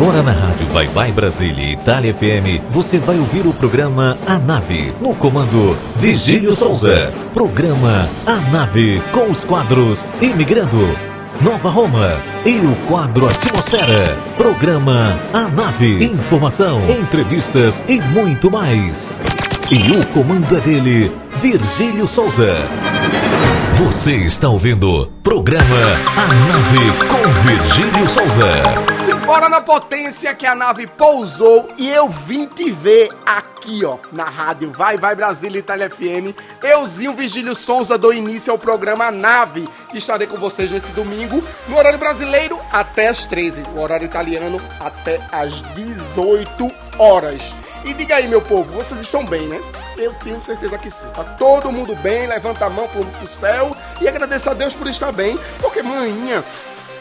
Agora na Rádio Vai Vai Brasília e Itália FM, você vai ouvir o programa A Nave, no comando Vigílio Souza. Programa A Nave, com os quadros Imigrando, Nova Roma e o quadro Atmosfera. Programa A Nave, informação, entrevistas e muito mais. E o comando é dele, Virgílio Souza. Você está ouvindo programa A Nave com Virgílio Souza. Simbora na potência que a nave pousou e eu vim te ver aqui, ó, na rádio Vai Vai Brasília Itália FM. Euzinho Virgílio Souza dou início ao programa Nave. Estarei com vocês nesse domingo, no horário brasileiro até as 13, no horário italiano até as 18 horas. E diga aí, meu povo, vocês estão bem, né? Eu tenho certeza que sim. Tá todo mundo bem, levanta a mão pro, pro céu e agradeça a Deus por estar bem, porque manhã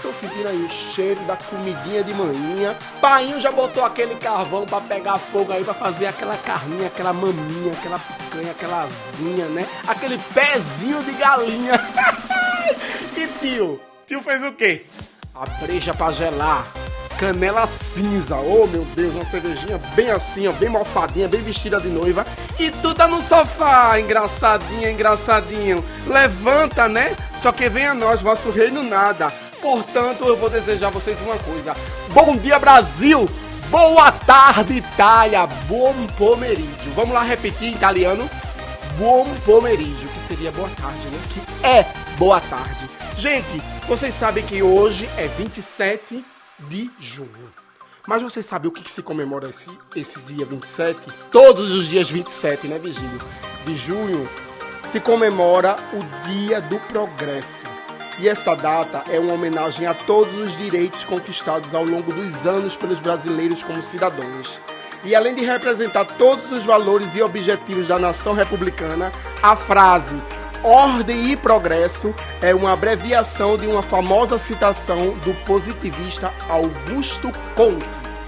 Tô sentindo aí o cheiro da comidinha de manhã. Painho já botou aquele carvão para pegar fogo aí, para fazer aquela carninha, aquela maminha, aquela picanha, aquela asinha, né? Aquele pezinho de galinha. e tio? Tio fez o quê? A breja pra gelar canela cinza. Oh, meu Deus, uma cervejinha bem assim, ó, bem malfadinha, bem vestida de noiva. E tu tá no sofá, engraçadinho, engraçadinho. Levanta, né? Só que venha nós, vosso reino nada. Portanto, eu vou desejar a vocês uma coisa. Bom dia, Brasil! Boa tarde, Itália! Buon pomeriggio. Vamos lá repetir em italiano? Buon pomeriggio, que seria boa tarde, né? Que é boa tarde. Gente, vocês sabem que hoje é 27 de junho. Mas você sabe o que, que se comemora esse, esse dia 27? Todos os dias 27, né, Virgílio? De junho se comemora o Dia do Progresso. E essa data é uma homenagem a todos os direitos conquistados ao longo dos anos pelos brasileiros como cidadãos. E além de representar todos os valores e objetivos da nação republicana, a frase Ordem e Progresso é uma abreviação de uma famosa citação do positivista Augusto Conte.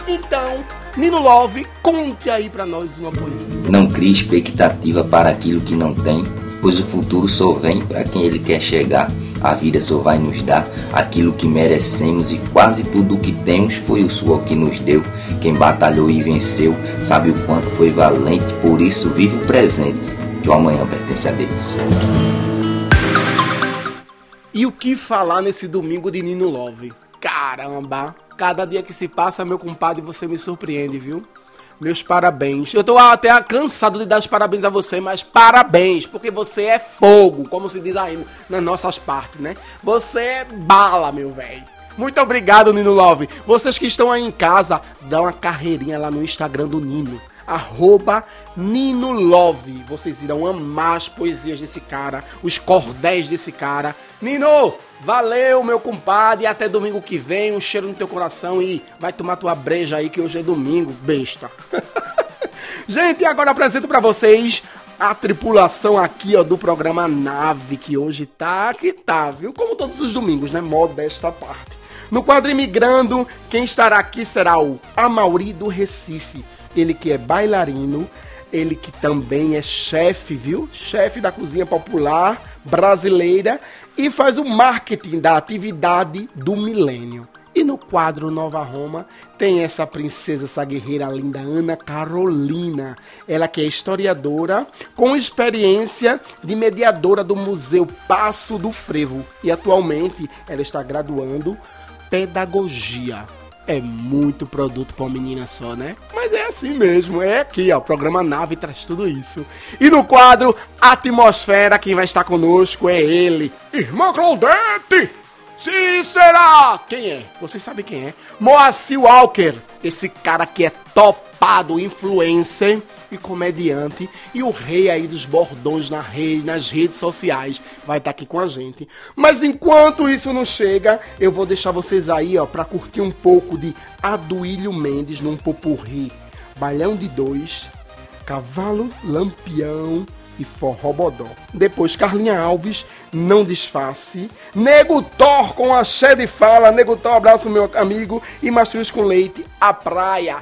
Então, Nino Love, conte aí para nós uma poesia. Não crie expectativa para aquilo que não tem, pois o futuro só vem para quem ele quer chegar. A vida só vai nos dar aquilo que merecemos e quase tudo o que temos foi o suor que nos deu. Quem batalhou e venceu sabe o quanto foi valente, por isso vive o presente que o amanhã pertence a Deus. E o que falar nesse domingo de Nino Love? Caramba! Cada dia que se passa, meu compadre, você me surpreende, viu? Meus parabéns. Eu tô até cansado de dar os parabéns a você, mas parabéns, porque você é fogo, como se diz aí nas nossas partes, né? Você é bala, meu velho. Muito obrigado, Nino Love. Vocês que estão aí em casa, dá uma carreirinha lá no Instagram do Nino arroba Nino Love. Vocês irão amar as poesias desse cara, os cordéis desse cara. Nino, valeu, meu compadre. Até domingo que vem. Um cheiro no teu coração e vai tomar tua breja aí que hoje é domingo, besta. Gente, agora apresento para vocês a tripulação aqui, ó, do programa Nave, que hoje tá que tá, viu? Como todos os domingos, né? Modesta parte. No quadro Imigrando, quem estará aqui será o Amauri do Recife ele que é bailarino, ele que também é chefe, viu? Chefe da cozinha popular brasileira e faz o marketing da atividade do milênio. E no quadro Nova Roma tem essa princesa, essa guerreira linda, Ana Carolina. Ela que é historiadora, com experiência de mediadora do Museu Passo do Frevo. E atualmente ela está graduando pedagogia. É muito produto pra uma menina só, né? Mas é assim mesmo, é aqui, ó. O programa Nave traz tudo isso. E no quadro Atmosfera, quem vai estar conosco é ele, Irmão Claudete! Sim, será! Quem é? Você sabe quem é? Moacir Walker, esse cara que é topado influencer e comediante e o rei aí dos bordões na rede, nas redes sociais vai estar tá aqui com a gente. Mas enquanto isso não chega, eu vou deixar vocês aí, ó, para curtir um pouco de Aduílio Mendes num popurri. Balhão de dois, Cavalo Lampião e Forrobodó. Depois Carlinha Alves, Não Disface. Nego Thor com a Xé de Fala. Nego Thor, abraço meu amigo. E Mastruz com Leite, A Praia.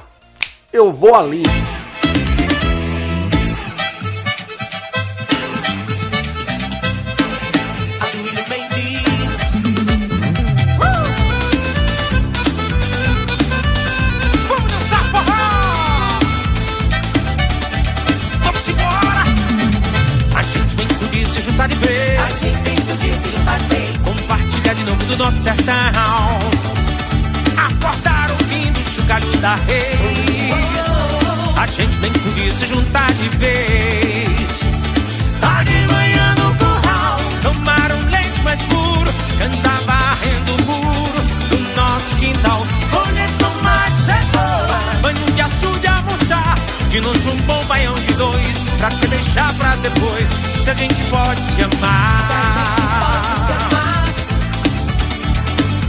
Eu vou ali. Pra que deixar pra depois, se a gente pode se amar. Se a gente pode se amar.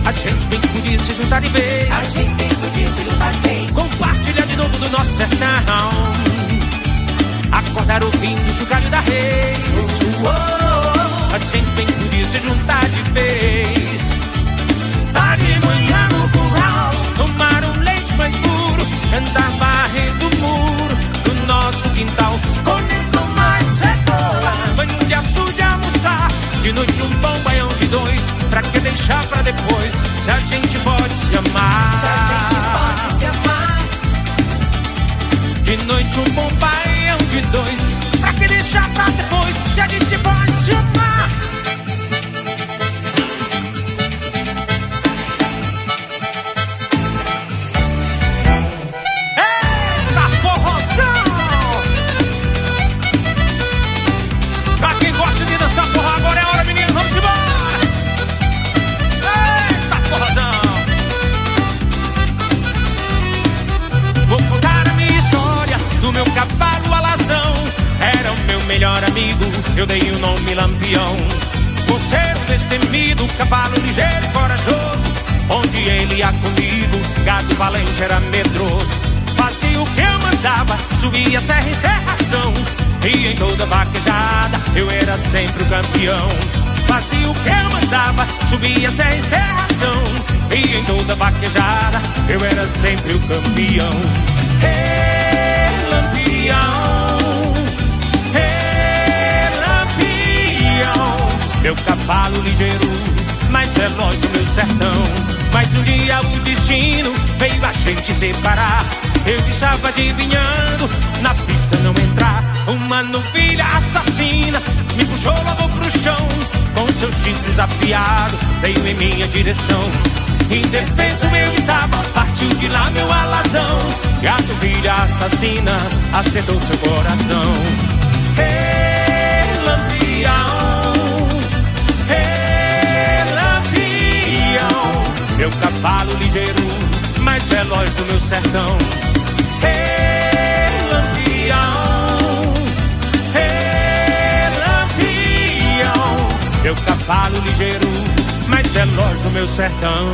A gente bem podia se juntar de vez. A gente tem podia se juntar de vez. Compartilhar de novo do nosso sertão. Acordar ouvindo o chocalho da reis. A gente bem podia se juntar de vez. Tá de manhã no curral. Tomar um leite mais puro. Andar varrendo o muro nosso quintal. Comer tomate, cebola. Banho de açude almoçar. De noite um bom baião de dois. Pra que deixar pra depois? Se a gente pode se amar. Se a gente pode se amar. De noite um bom baião de dois Pra que deixar pra depois Que a gente pode eu dei o nome Lampião. Por ser um destemido, cavalo ligeiro e corajoso. Onde ele ia comigo, gado valente era medroso. Fazia o que eu mandava, subia serra em serração. E em toda vaquejada, eu era sempre o campeão. Fazia o que eu mandava, subia serra em serração. E em toda vaquejada, eu era sempre o campeão. Hey, lampião, meu cavalo ligeiro, mais veloz do meu sertão. Mas um dia o destino veio a gente separar. Eu estava adivinhando, na pista não entrar. Uma novilha assassina me puxou logo pro chão. Com seus chifres afiados, veio em minha direção. Indefeso eu estava, partiu de lá meu alazão. E a novilha assassina acertou seu coração. Hey, meu cavalo ligeiro, mais veloz do meu sertão. Hey, lampião, hey, lampião, meu cavalo ligeiro, mais veloz do meu sertão.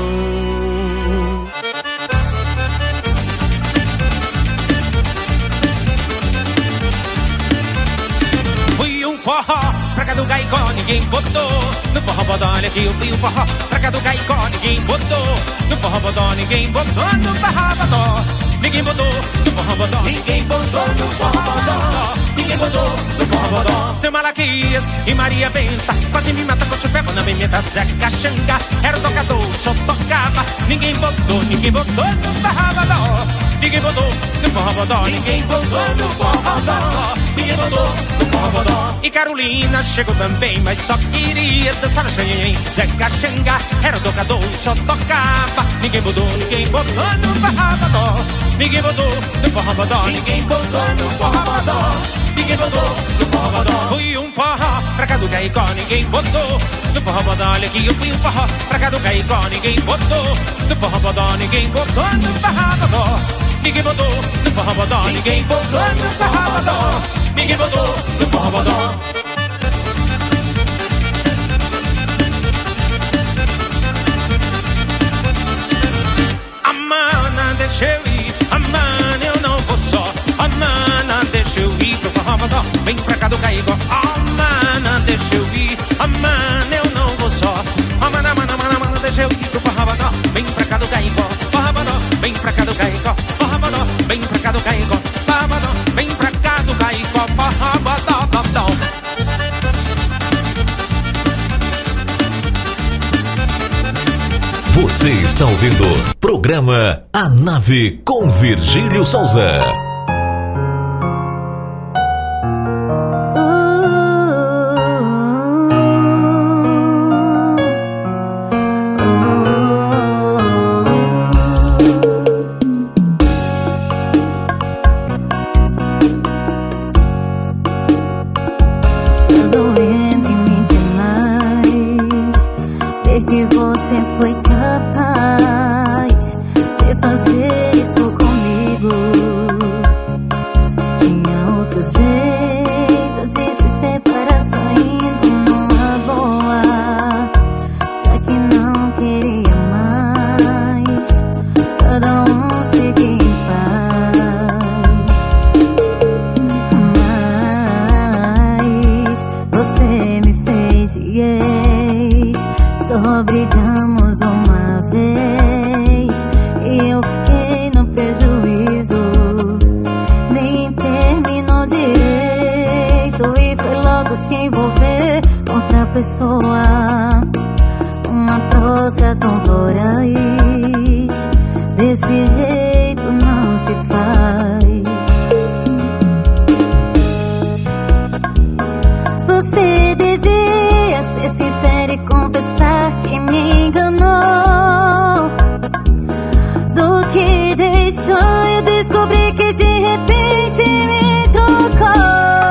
Fui um forró pra cá do Gaicó, ninguém botou. No forró bodó, olha que eu fui um forró pra cá do Gaicó, ninguém botou. No forró bodó, ninguém botou. No forró bodó, ninguém botou. No forró bodó, ninguém botou. No forró bodó, ninguém botou. No forró bodó. Seu Malaquias e Maria Benta quase me mata com seu pé na pimenta. Zeca Xanga era o tocador, só tocava. Ninguém botou, ninguém botou. No forró bodó, ninguém botou. No forró bodó, ninguém botou. No forró bodó, ninguém botou. E Carolina chegou também, mas só queria dançar no xanhém. Zeca Xanga era o tocador, só tocava. Ninguém botou, ninguém botou no forró. Ninguém botou no forró ninguém botou no forró. Ninguém botou no forró. Fui um forró pra cá do Caicó, ninguém botou no forró bodó. Olha que eu fui um forró pra cá do Caicó, ninguém botou no forró bodó. Ninguém botou no forró bodó. Ninguém botou no forró bodó, ninguém botou no forró bodó. Ninguém botou no forró bodó. Amana, deixa eu ir, Amana, eu não vou só. Amana, deixa eu ir pro forró bodó. Vem pra cá do Caicó. Está ouvindo programa A Nave com Virgílio Souza. Desse jeito não se faz. Você devia ser sincero e confessar que me enganou. Do que deixou eu descobri que de repente me trocou.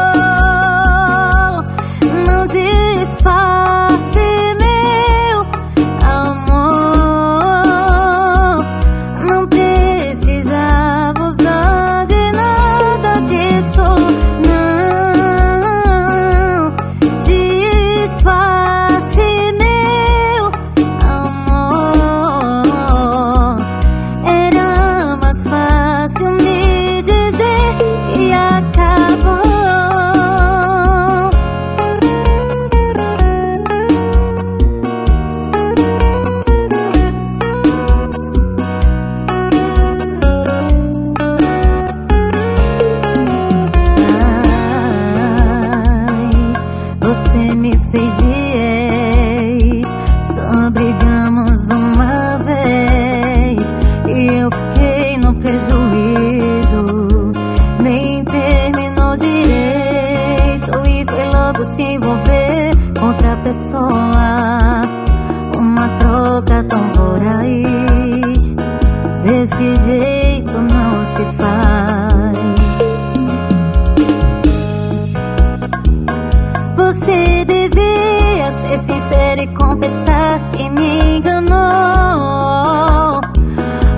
Confessar que me enganou.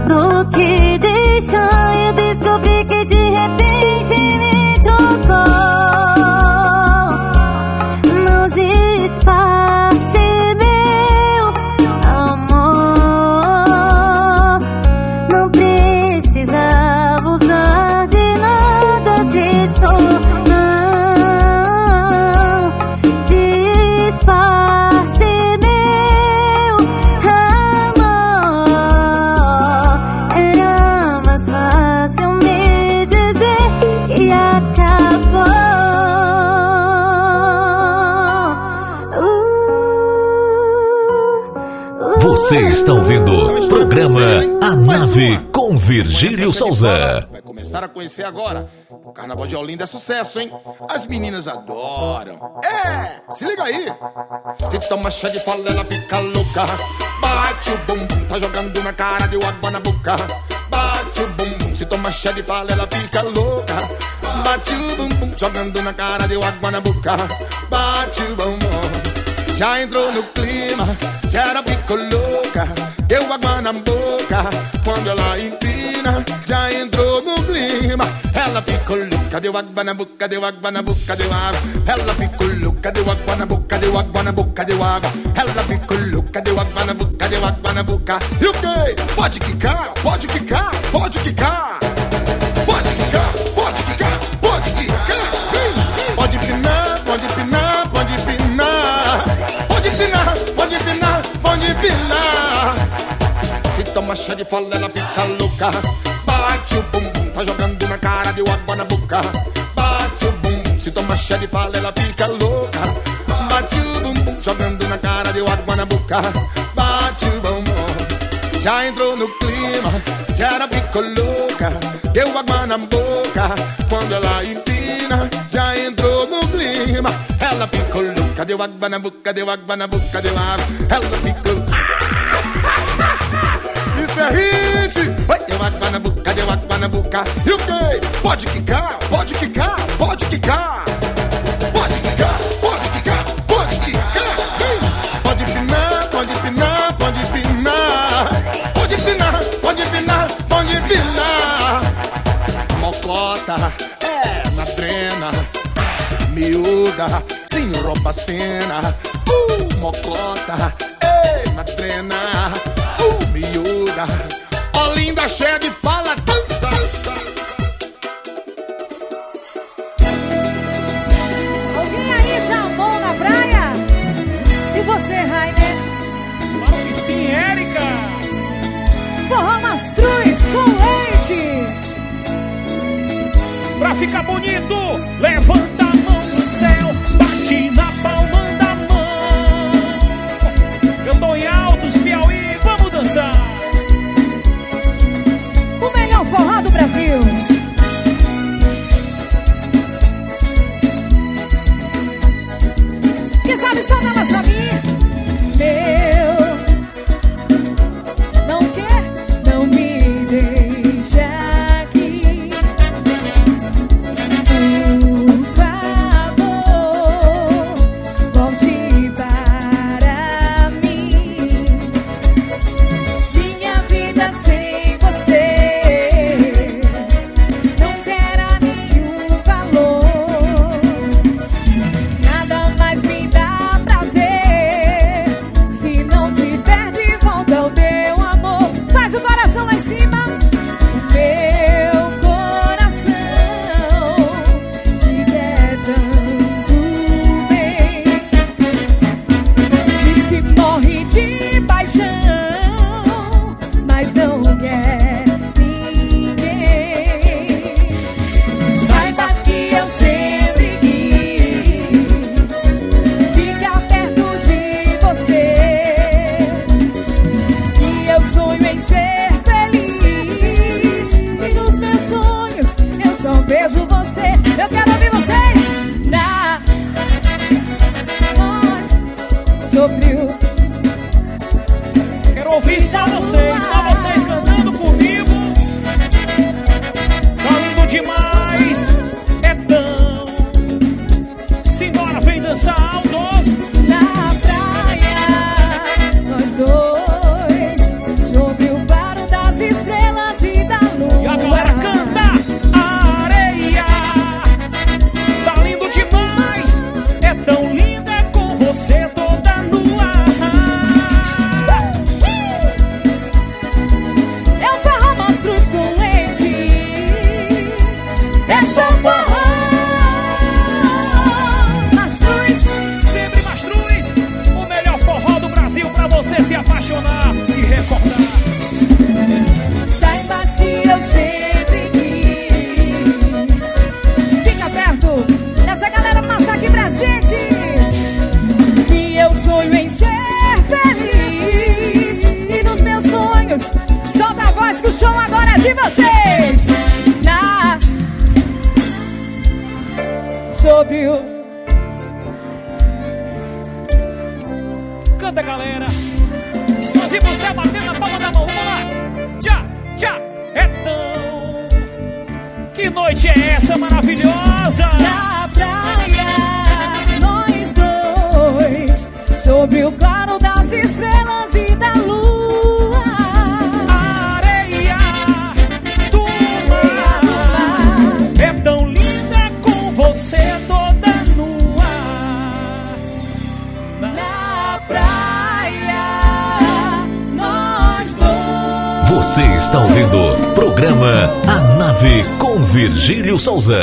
Do que deixar eu descobri que de repente me Você está ouvindo o programa A Nave com Virgílio Souza. Vai começar a conhecer agora. O Carnaval de Olinda é sucesso, hein? As meninas adoram. É, se liga aí. Se toma chá de fala, ela fica louca. Bate o bumbum, tá jogando na cara, deu água na boca. Bate o bumbum, se toma chá de fala, ela fica louca. Bate o bumbum, jogando na cara, deu água na boca. Bate o bumbum. Já entrou no clima, já era ficou louca. Deu água na boca quando ela empina. Já entrou no clima, ela ficou louca. Deu água na boca, deu água na boca, deu água. Ela ficou louca, deu água na boca, deu água na boca, deu água. Ela ficou louca, deu água na boca, deu água na boca. E o quê? Pode quicar, pode quicar, pode quicar. Se toma chá de fala, ela fica louca. Bate o bumbum, tá jogando na cara, deu água na boca. Bate o bumbum, se toma chá de fala, ela fica louca. Bate o bumbum, jogando na cara, deu água na boca. Bate o bumbum, já entrou no clima, já era ficou louca. Deu água na boca, quando ela empina, já entrou no clima. Ela ficou louca, deu água na boca, deu água na boca, deu água. Ela ficou. É hit. Oi, na boca, deu água na boca. E o quê? Pode quicar, pode quicar, pode quicar. Pode quicar, pode quicar, pode quicar. Pode pinar, pode pinar, pode pinar. Pode pinar, pode pinar, pode pinar. Mocota, é, na trena. Miúda, sem roupa cena. Uh, mocota, cheia de fala, dança. Alguém aí já amou na praia? E você, Rainer? Claro que sim, Érica. Forró Mastruz com leite. Pra ficar bonito, levanta Quem de vocês Na Sobre o Canta, galera. Nós e você batendo na palma da mão. Vamos lá. Tchá, tchá, é tão. Que noite é essa maravilhosa? Na praia, nós dois, sob o Você está ouvindo programa A Nave com Virgílio Souza.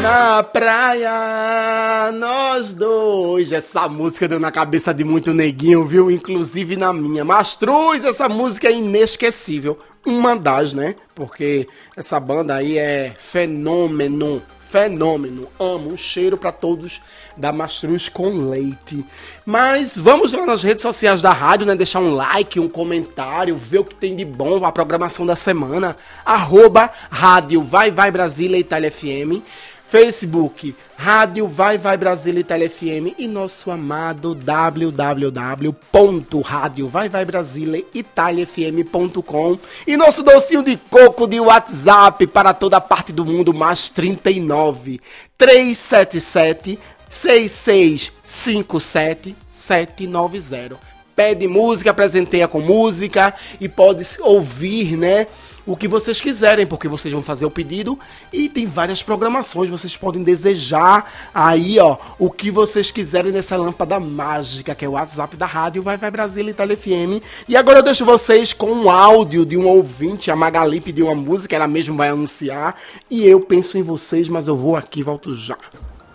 Na praia, nós dois. Essa música deu na cabeça de muito neguinho, viu? Inclusive na minha. Mastruz, essa música é inesquecível. Uma das, né? Porque essa banda aí é fenômeno. Fenômeno. Amo. Um cheiro pra todos da Mastruz com leite. Mas vamos lá nas redes sociais da rádio, né? Deixar um like, um comentário, ver o que tem de bom, a programação da semana. Arroba Rádio Vai Vai Brasília Itália FM. Facebook, Rádio Vai Vai Brasília Itália FM e nosso amado www.radiovaivaibrasiliaitaliafm.com e nosso docinho de coco de WhatsApp para toda a parte do mundo, mais 39 377 6657 790. pede música, presenteia com música e pode ouvir, né? O que vocês quiserem, porque vocês vão fazer o pedido e tem várias programações. Vocês podem desejar aí, ó, o que vocês quiserem nessa lâmpada mágica, que é o WhatsApp da rádio Vai Vai Brasil e FM. E agora eu deixo vocês com um áudio de um ouvinte, a Magali pediu uma música, ela mesma vai anunciar. E eu penso em vocês, mas eu vou aqui, volto já.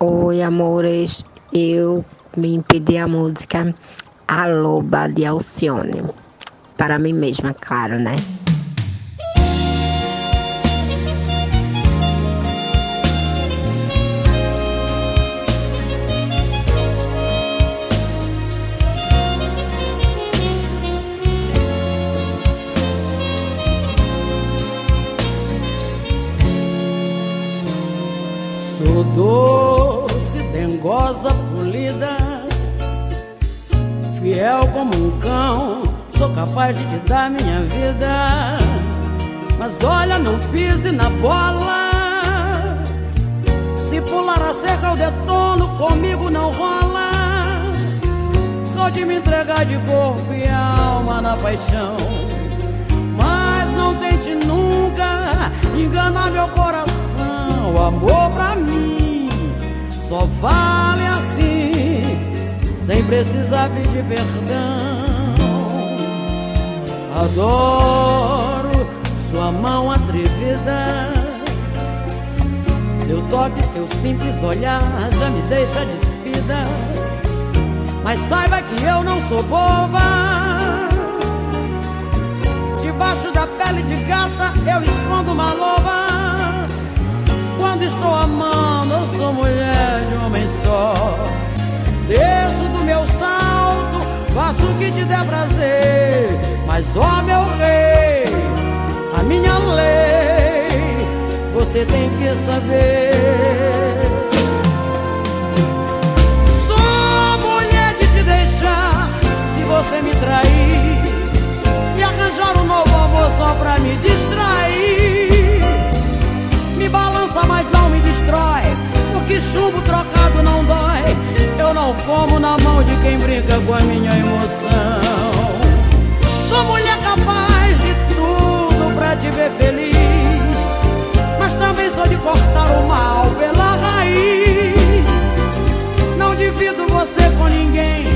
Oi, amores. Eu me pedi a música A Loba de Alcione. Para mim mesma, claro, né? Sou doce, dengosa, polida, fiel como um cão. Sou capaz de te dar minha vida. Mas olha, não pise na bola. Se pular a cerca, eu detono, comigo não rola. Sou de me entregar de corpo e alma na paixão. Mas não tente nunca enganar meu coração. O amor pra mim só vale assim, sem precisar pedir perdão. Adoro sua mão atrevida, seu toque, seu simples olhar já me deixa despida. Mas saiba que eu não sou boba. Debaixo da pele de gata eu escondo uma loba. Quando estou amando, eu sou mulher de homem só. Desço do meu salto, faço o que te der prazer. Mas, ó meu rei, a minha lei, você tem que saber. Porque chumbo trocado não dói. Eu não como na mão de quem brinca com a minha emoção. Sou mulher capaz de tudo pra te ver feliz, mas também sou de cortar o mal pela raiz. Não divido você com ninguém,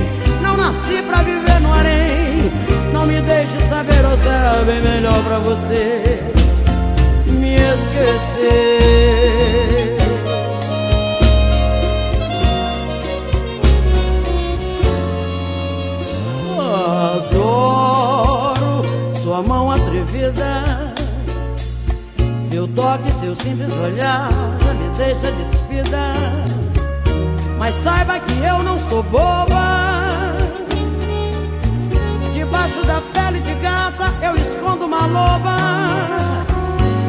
não nasci pra viver no harém. Não me deixe saber ou será bem melhor pra você me esquecer. Atrevida, seu toque, seu simples olhar já me deixa despida. Mas saiba que eu não sou boba. Debaixo da pele de gata eu escondo uma loba.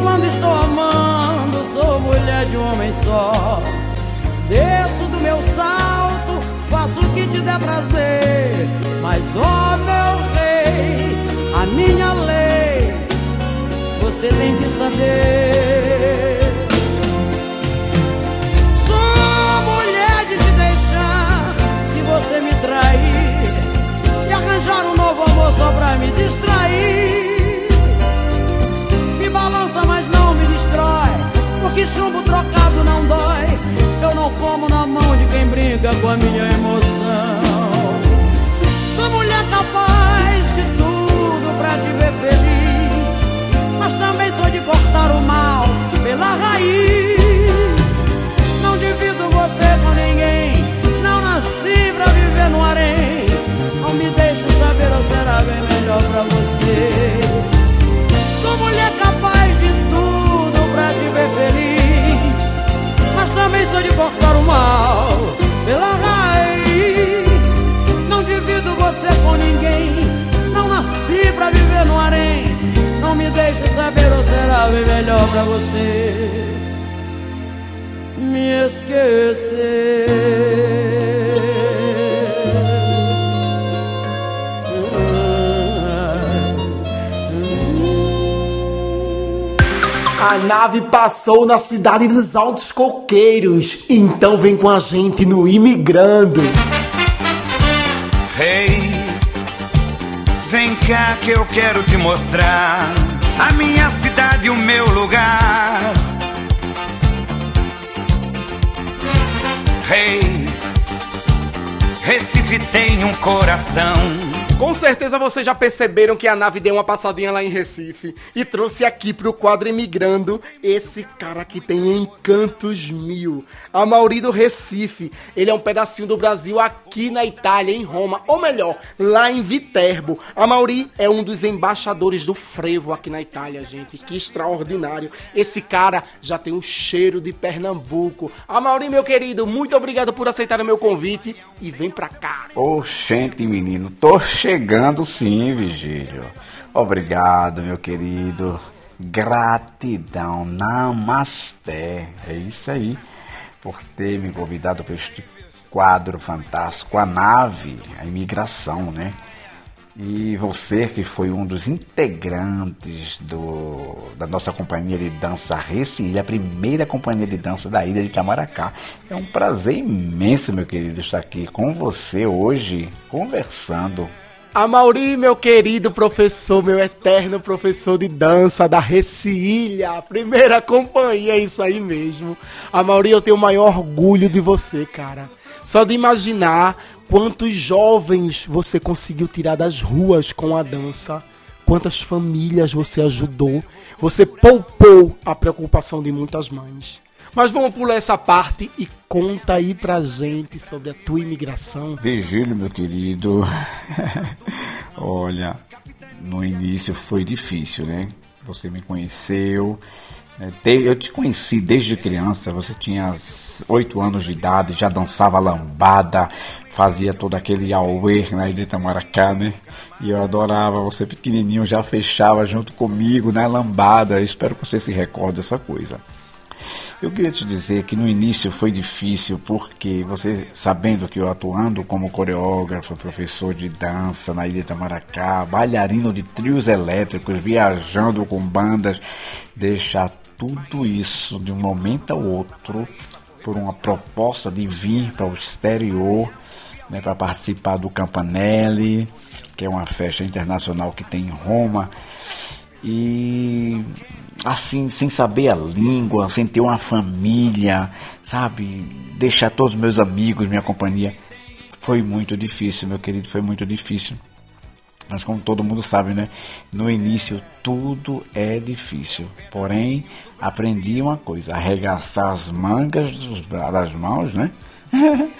Quando estou amando, sou mulher de um homem só. Desço do meu salto, faço o que te der prazer. Mas, ó meu rei, a minha lei, você tem que saber. Sou mulher de te deixar se você me trair e arranjar um novo amor só pra me distrair. Me balança, mas não me destrói, porque chumbo trocado não dói. Eu não como na mão de quem brinca com a minha emoção. Sou mulher capaz de tudo pra te ver feliz, mas também sou de cortar o mal pela raiz. Não divido você com ninguém, não nasci pra viver no harém. Não me deixe saber ou será bem melhor pra você. Sou mulher capaz de tudo pra te ver feliz, mas também sou de cortar o mal pela raiz. Não divido você com ninguém, não nasci pra viver no harém. Não me deixe saber ou será bem melhor pra você me A nave passou na cidade dos Altos Coqueiros, então vem com a gente no Imigrando. Hey, Vem cá que eu quero te mostrar a minha cidade o meu lugar. Rei, Recife tem um coração. Com certeza vocês já perceberam que a nave deu uma passadinha lá em Recife e trouxe aqui pro quadro Imigrando esse cara que tem encantos mil. A Mauri do Recife. Ele é um pedacinho do Brasil aqui na Itália, em Roma, ou melhor, lá em Viterbo. A Mauri é um dos embaixadores do frevo aqui na Itália, gente. Que extraordinário. Esse cara já tem um cheiro de Pernambuco. A Mauri, meu querido, muito obrigado por aceitar o meu convite e vem pra cá. Oxente, menino, tô chegando sim, Vigílio. Obrigado, meu querido. Gratidão, namasté. É isso aí, por ter me convidado para este quadro fantástico, a nave, a imigração, né? E você que foi um dos integrantes do, da nossa companhia de dança Recife, a primeira companhia de dança da ilha de Itamaracá. É um prazer imenso, meu querido, estar aqui com você hoje, conversando. A Mauri, meu querido professor, meu eterno professor de dança da Recilha, primeira companhia, é isso aí mesmo. A Mauri, eu tenho o maior orgulho de você, cara. Só de imaginar quantos jovens você conseguiu tirar das ruas com a dança, quantas famílias você ajudou, você poupou a preocupação de muitas mães. Mas vamos pular essa parte e conta aí pra gente sobre a tua imigração. Vigílio, meu querido. Olha, no início foi difícil, né? Você me conheceu. né? Eu te conheci desde criança, você tinha oito anos de idade, já dançava lambada, fazia todo aquele auê na ilha de Itamaracá, né? E eu adorava, você pequenininho já fechava junto comigo na lambada. Eu espero que você se recorde dessa coisa. Eu queria te dizer que no início foi difícil porque você, sabendo que eu atuando como coreógrafo, professor de dança na Ilha Itamaracá, bailarino de trios elétricos, viajando com bandas, deixar tudo isso de um momento ao outro por uma proposta de vir para o exterior, né, para participar do Campanelli, que é uma festa internacional que tem em Roma. E assim, sem saber a língua, sem ter uma família, sabe? Deixar todos os meus amigos, minha companhia. Foi muito difícil, meu querido, foi muito difícil. Mas como todo mundo sabe, né? No início tudo é difícil. Porém, aprendi uma coisa, arregaçar as mangas dos, das mãos, né?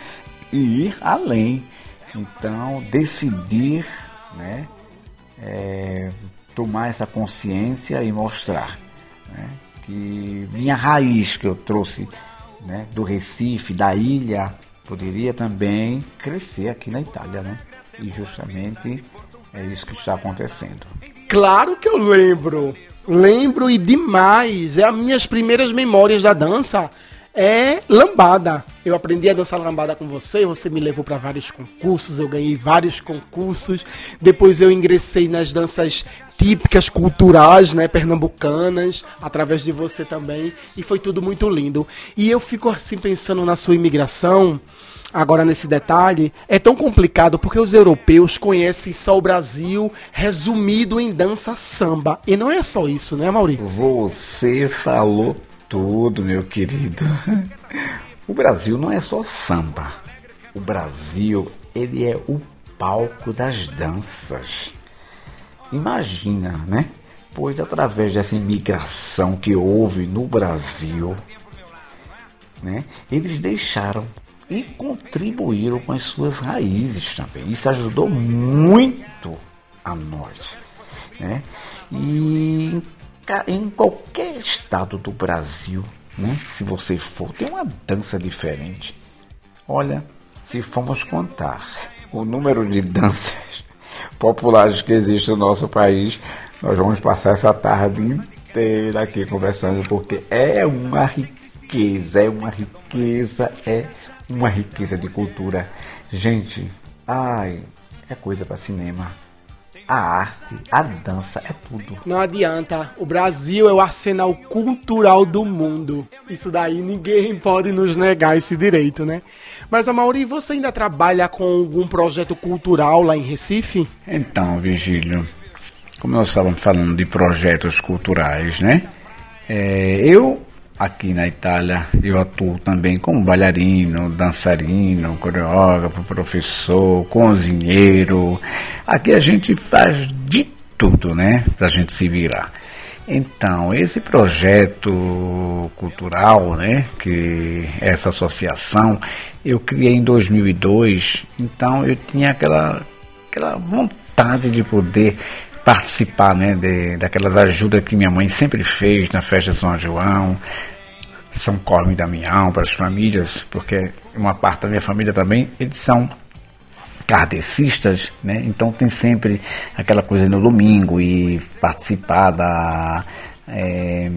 e ir além. Então, decidir, né? É, tomar essa consciência e mostrar né, que minha raiz que eu trouxe né, do Recife, da ilha, poderia também crescer aqui na Itália, né? E justamente é isso que está acontecendo. Claro que eu lembro. Lembro e demais. É as minhas primeiras memórias da dança. É lambada. Eu aprendi a dançar lambada com você, você me levou para vários concursos, eu ganhei vários concursos. Depois eu ingressei nas danças típicas culturais, né, pernambucanas, através de você também, e foi tudo muito lindo. E eu fico assim pensando na sua imigração, agora nesse detalhe, é tão complicado porque os europeus conhecem só o Brasil resumido em dança samba. E não é só isso, né, Maurício? Você falou tudo, meu querido. O Brasil não é só samba. O Brasil, ele é o palco das danças. Imagina, né? Pois através dessa imigração que houve no Brasil, né? Eles deixaram e contribuíram com as suas raízes também. Isso ajudou muito a nós, né? E em qualquer estado do Brasil, né? Se você for, tem uma dança diferente. Olha, se formos contar o número de danças populares que existe no nosso país, nós vamos passar essa tarde inteira aqui conversando, porque é uma riqueza, é uma riqueza, é uma riqueza de cultura. Gente, ai, é coisa para cinema. A arte, a dança, é tudo. Não adianta. O Brasil é o arsenal cultural do mundo. Isso daí ninguém pode nos negar esse direito, né? Mas, Amauri, você ainda trabalha com algum projeto cultural lá em Recife? Então, Vigílio, como nós estávamos falando de projetos culturais, né? É, eu, aqui na Itália, eu atuo também como bailarino, dançarino, coreógrafo, professor, cozinheiro. Aqui a gente faz de tudo, né? Pra gente se virar. Então, esse projeto cultural, né, que essa associação, eu criei em 2002, então eu tinha aquela, aquela vontade de poder participar, né, de, daquelas ajudas que minha mãe sempre fez na festa de São João, São Cosme e Damião, para as famílias, porque uma parte da minha família também, eles são kardecistas, né? Então tem sempre aquela coisa no domingo e participar da é,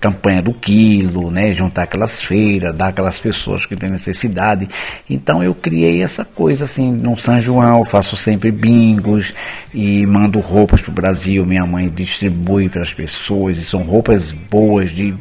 campanha do quilo, né? Juntar aquelas feiras, dar aquelas pessoas que têm necessidade. Então eu criei essa coisa assim, no São João, faço sempre bingos e mando roupas para o Brasil. Minha mãe distribui para as pessoas e são roupas boas de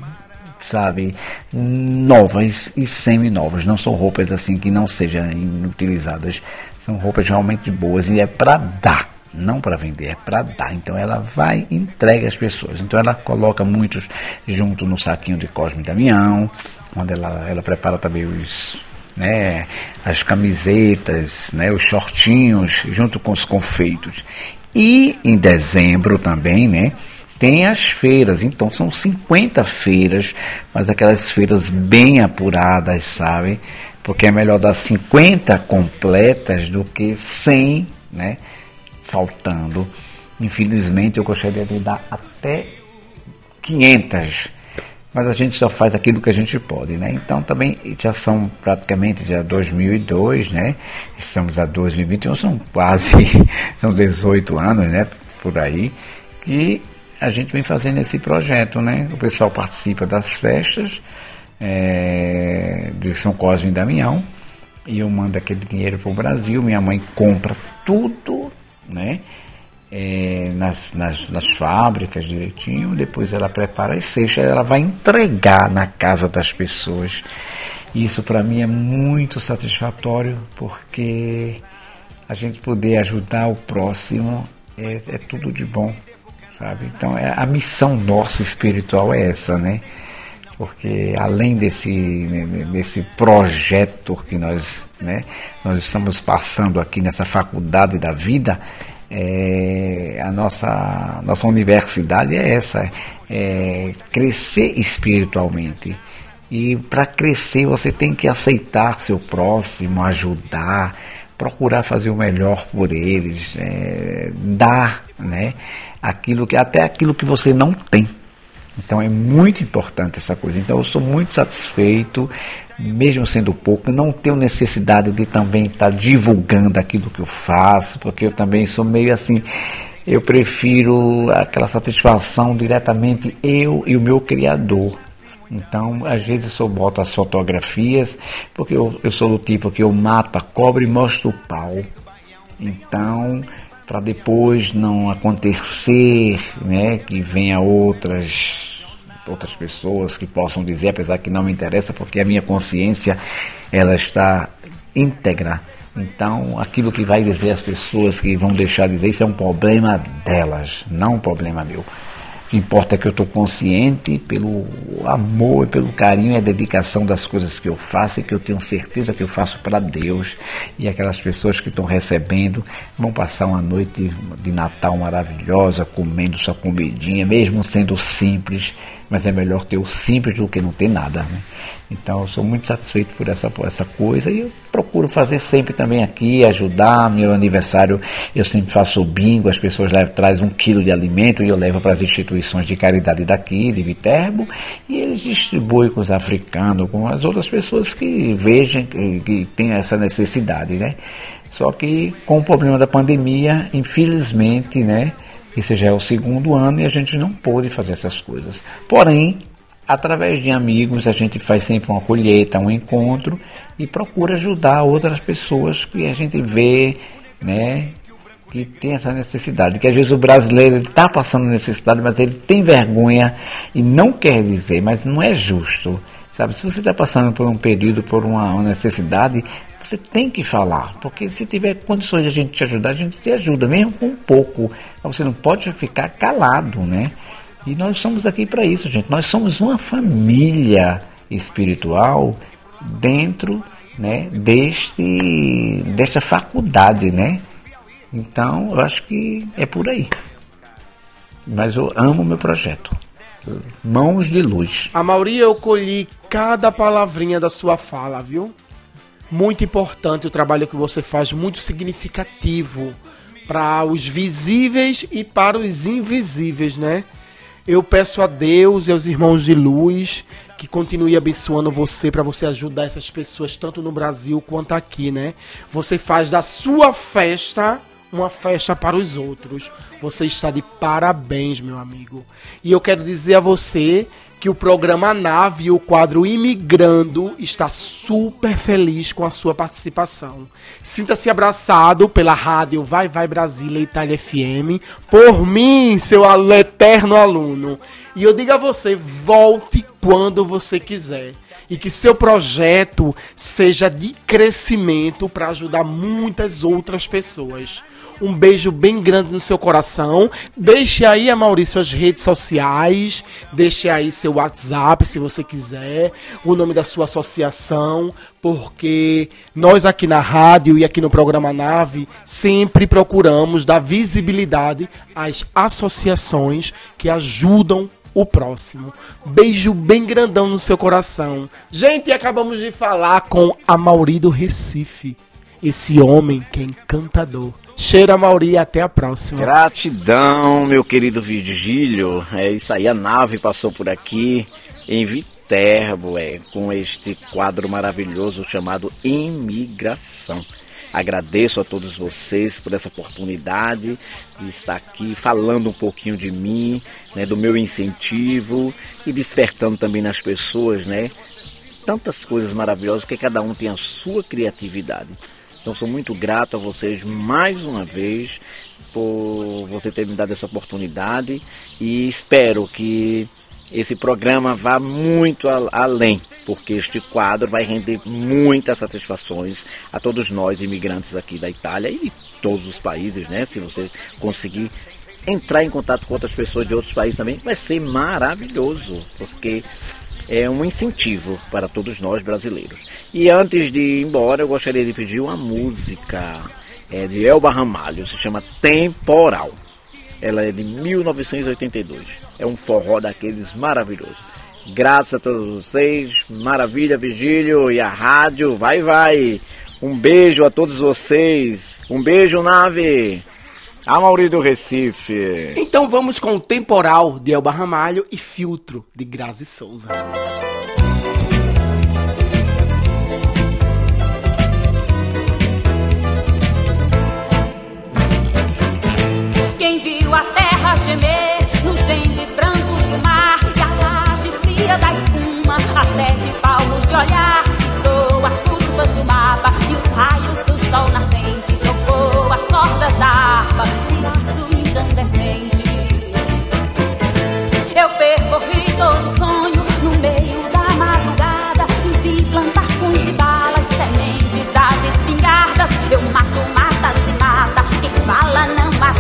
sabe, novas e semi-novas. Não são roupas assim que não sejam utilizadas. São roupas realmente boas e é para dar, não para vender, é para dar. Então ela vai e entrega às pessoas. Então ela coloca muitos junto no saquinho de Cosme e Damião, onde ela, ela prepara também os né, as camisetas, né, os shortinhos, junto com os confeitos. E em dezembro também, né, tem as feiras, então são 50 feiras, mas aquelas feiras bem apuradas, sabe? Porque é melhor dar 50 completas do que 100, né? Faltando. Infelizmente eu gostaria de dar até 500, mas a gente só faz aquilo que a gente pode, né? Então também já são praticamente já 2002, né? Estamos a 2021, são quase, são 18 anos, né? Por aí, que a gente vem fazendo esse projeto, né? O pessoal participa das festas é, de São Cosme e Damião e eu mando aquele dinheiro para o Brasil. Minha mãe compra tudo, né? É, nas, nas, nas fábricas direitinho, depois ela prepara as cestas, ela vai entregar na casa das pessoas. Isso para mim é muito satisfatório porque a gente poder ajudar o próximo é, é tudo de bom sabe? Então é, a missão nossa espiritual é essa, né? Porque além desse, né, desse projeto que nós, né, nós estamos passando aqui nessa faculdade da vida, é, a nossa, nossa universidade é essa, é crescer espiritualmente. E para crescer você tem que aceitar seu próximo, ajudar, procurar fazer o melhor por eles, é, dar, né? aquilo que até aquilo que você não tem. Então é muito importante essa coisa. Então eu sou muito satisfeito, mesmo sendo pouco, não tenho necessidade de também estar divulgando aquilo que eu faço, porque eu também sou meio assim, eu prefiro aquela satisfação diretamente eu e o meu criador. Então, às vezes eu boto as fotografias, porque eu, eu sou do tipo que eu mato a cobra e mostro o pau. Então, para depois não acontecer, né, que venha outras outras pessoas que possam dizer, apesar que não me interessa, porque a minha consciência ela está íntegra. Então, aquilo que vai dizer as pessoas que vão deixar de dizer, isso é um problema delas, não um problema meu. O que importa é que eu estou consciente pelo amor, pelo carinho e a dedicação das coisas que eu faço e que eu tenho certeza que eu faço para Deus. E aquelas pessoas que estão recebendo vão passar uma noite de Natal maravilhosa, comendo sua comidinha, mesmo sendo simples, mas é melhor ter o simples do que não ter nada. Né? Então eu sou muito satisfeito por essa, por essa coisa e eu procuro fazer sempre também aqui, ajudar. Meu aniversário eu sempre faço bingo, as pessoas levam, trazem um quilo de alimento e eu levo para as instituições de caridade daqui, de Viterbo, e eles distribuem com os africanos, com as outras pessoas que vejam que, que tem essa necessidade, né? Só que com o problema da pandemia, infelizmente, né? Esse já é o segundo ano e a gente não pôde fazer essas coisas. Porém, através de amigos, a gente faz sempre uma colheita, um encontro e procura ajudar outras pessoas que a gente vê, né, que tem essa necessidade, que às vezes o brasileiro está passando necessidade, mas ele tem vergonha e não quer dizer, mas não é justo. Sabe, se você está passando por um período, por uma, uma necessidade, você tem que falar, porque se tiver condições de a gente te ajudar, a gente te ajuda, mesmo com um pouco. Você não pode ficar calado, né? E nós somos aqui para isso, gente. Nós somos uma família espiritual dentro né, deste, desta faculdade, né? Então, eu acho que é por aí. Mas eu amo meu projeto. Mãos de luz. A Mauri, eu colhi cada palavrinha da sua fala, viu? Muito importante o trabalho que você faz, muito significativo para os visíveis e para os invisíveis, né? Eu peço a Deus e aos irmãos de luz que continue abençoando você para você ajudar essas pessoas tanto no Brasil quanto aqui, né? Você faz da sua festa uma festa para os outros. Você está de parabéns, meu amigo. E eu quero dizer a você que o programa Nave o quadro Imigrando está super feliz com a sua participação. Sinta-se abraçado pela rádio Vai Vai Brasília Itália FM, por mim, seu eterno aluno. E eu digo a você, volte quando você quiser. E que seu projeto seja de crescimento para ajudar muitas outras pessoas. Um beijo bem grande no seu coração. Deixe aí, a Maurício, as redes sociais. Deixe aí seu WhatsApp, se você quiser. O nome da sua associação. Porque nós aqui na rádio e aqui no programa Nave sempre procuramos dar visibilidade às associações que ajudam o próximo. Beijo bem grandão no seu coração. Gente, acabamos de falar com a Mauri do Recife. Esse homem que é encantador. Cheira, Mauri, até a próxima. Gratidão, meu querido Virgílio. É isso aí, a nave passou por aqui em Viterbo, é, com este quadro maravilhoso chamado Imigração. Agradeço a todos vocês por essa oportunidade de estar aqui falando um pouquinho de mim, né, do meu incentivo e despertando também nas pessoas, né, tantas coisas maravilhosas que cada um tem a sua criatividade. Então sou muito grato a vocês mais uma vez por você ter me dado essa oportunidade e espero que esse programa vá muito além, porque este quadro vai render muitas satisfações a todos nós imigrantes aqui da Itália e de todos os países, né? Se você conseguir entrar em contato com outras pessoas de outros países também, vai ser maravilhoso, porque é um incentivo para todos nós brasileiros. E antes de ir embora, eu gostaria de pedir uma música é, de Elba Ramalho, se chama Temporal. Ela é de 1982. É um forró daqueles maravilhosos. Graças a todos vocês, maravilha, Vigílio e a rádio, vai, vai. Um beijo a todos vocês. Um beijo, nave. A Mauri do Recife. Então vamos com o Temporal de Elba Ramalho e Filtro de Grazi Souza.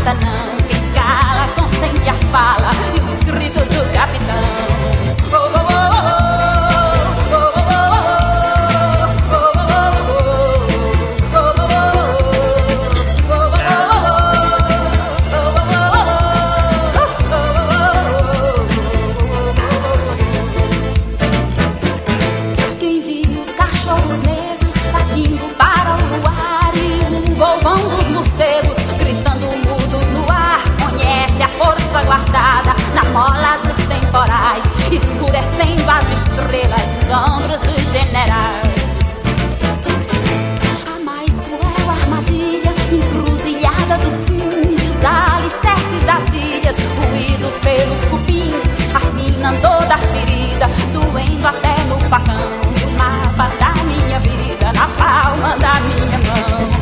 Satanás. Nos ombros dos generais. A mais cruel armadilha, encruzilhada dos fins e os alicerces das ilhas, ruídos pelos cupins, afinando toda a ferida, doendo até no facão. E o mapa da minha vida na palma da minha mão.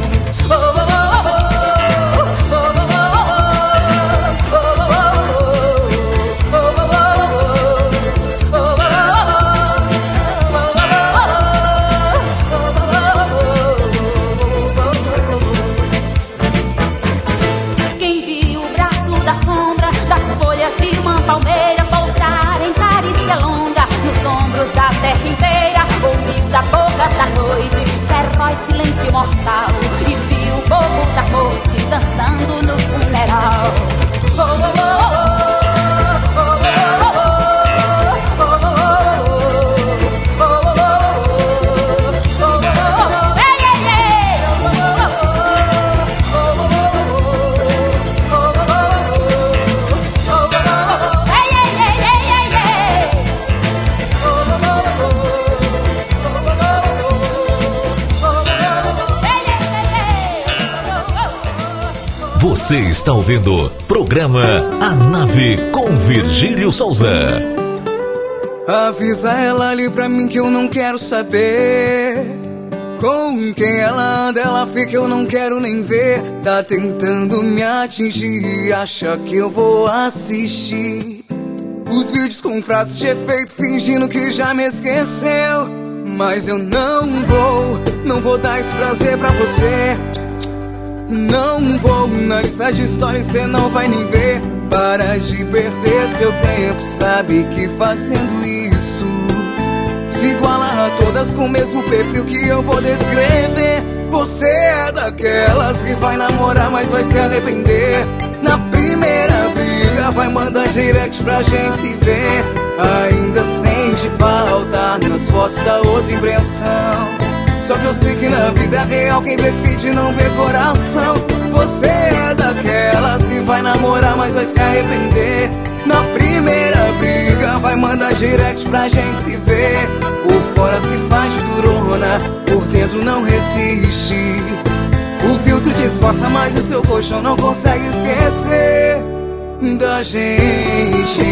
Faz silêncio mortal e viu o povo da corte dançando no funeral. Oh, oh, oh, Você está ouvindo programa A Nave com Virgílio Souza. Avisa ela ali pra mim que eu não quero saber. Com quem ela anda, ela fica, eu não quero nem ver. Tá tentando me atingir, acha que eu vou assistir. Os vídeos com frases de efeito, fingindo que já me esqueceu. Mas eu não vou, não vou dar esse prazer pra você. Não vou de histórias, cê não vai nem ver. Para de perder seu tempo, sabe que fazendo isso se iguala a todas com o mesmo perfil que eu vou descrever. Você é daquelas que vai namorar, mas vai se arrepender. Na primeira briga, vai mandar direct pra gente se ver. Ainda sente falta nas fotos outra impressão. Só que eu sei que na vida real quem vê feed não vê coração. Você é daquelas que vai namorar, mas vai se arrepender. Na primeira briga, vai mandar direct pra gente se ver. Por fora se faz durona, por dentro não resiste. O filtro disfarça, mas o seu colchão não consegue esquecer da gente.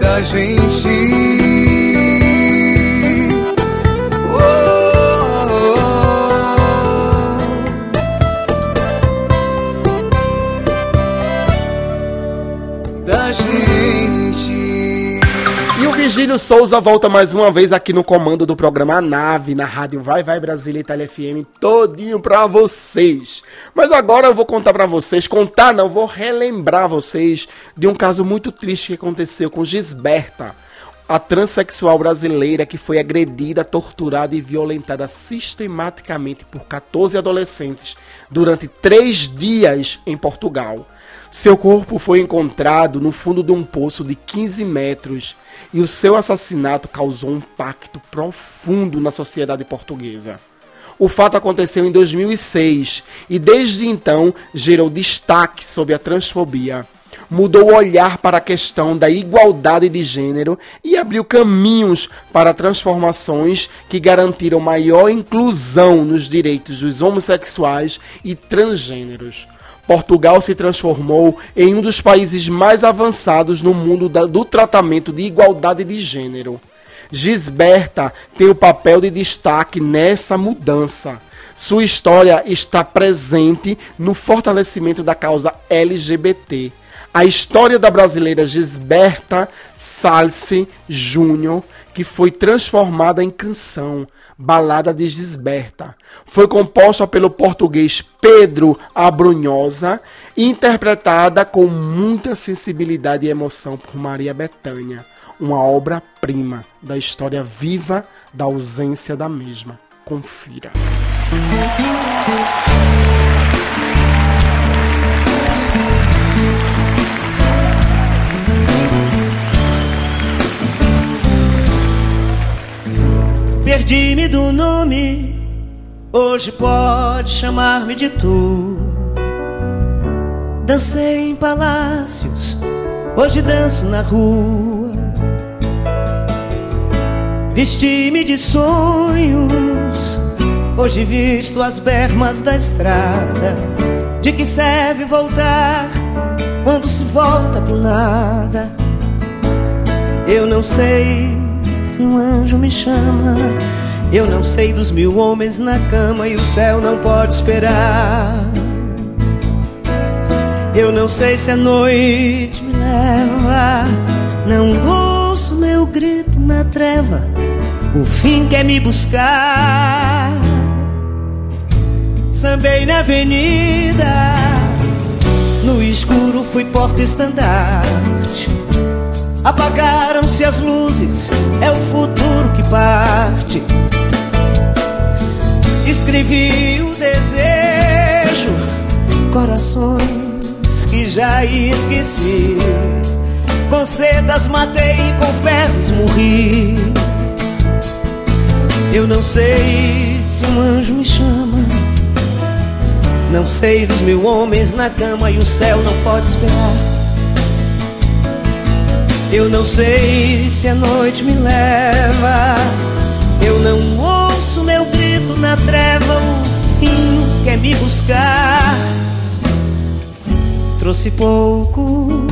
Da gente. Virgílio Souza volta mais uma vez aqui no comando do programa Nave, na rádio Vai Vai Brasília Itália FM, todinho pra vocês. Mas agora eu vou contar pra vocês, contar não, vou relembrar vocês de um caso muito triste que aconteceu com Gisberta, a transexual brasileira que foi agredida, torturada e violentada sistematicamente por 14 adolescentes durante três dias em Portugal. Seu corpo foi encontrado no fundo de um poço de 15 metros e o seu assassinato causou um impacto profundo na sociedade portuguesa. O fato aconteceu em 2006 e desde então gerou destaque sobre a transfobia. Mudou o olhar para a questão da igualdade de gênero e abriu caminhos para transformações que garantiram maior inclusão nos direitos dos homossexuais e transgêneros. Portugal se transformou em um dos países mais avançados no mundo do tratamento de igualdade de gênero. Gisberta tem o papel de destaque nessa mudança. Sua história está presente no fortalecimento da causa LGBT. A história da brasileira Gisberta Salse Júnior, que foi transformada em canção, Balada de Gisberta. Foi composta pelo português Pedro Abrunhosa e interpretada com muita sensibilidade e emoção por Maria Bethânia. Uma obra-prima da história viva da ausência da mesma. Confira. Perdi-me do nome, hoje pode chamar-me de tu. Dancei em palácios, hoje danço na rua. Vesti-me de sonhos, hoje visto as bermas da estrada. De que serve voltar quando se volta pro nada? Eu não sei se um anjo me chama. Eu não sei dos mil homens na cama e o céu não pode esperar. Eu não sei se a noite me leva. Não ouço meu grito na treva. O fim quer me buscar. Sambei na avenida. No escuro fui porta-estandarte. Apagaram-se as luzes, é o futuro que parte. escrevi o desejo, corações que já esqueci. Com sedas matei, com ferros morri. Eu não sei se um anjo me chama. Não sei dos mil homens na cama e o céu não pode esperar. Eu não sei se a noite me leva. Eu não ouço meu grito na treva. O fim quer me buscar. Trouxe pouco,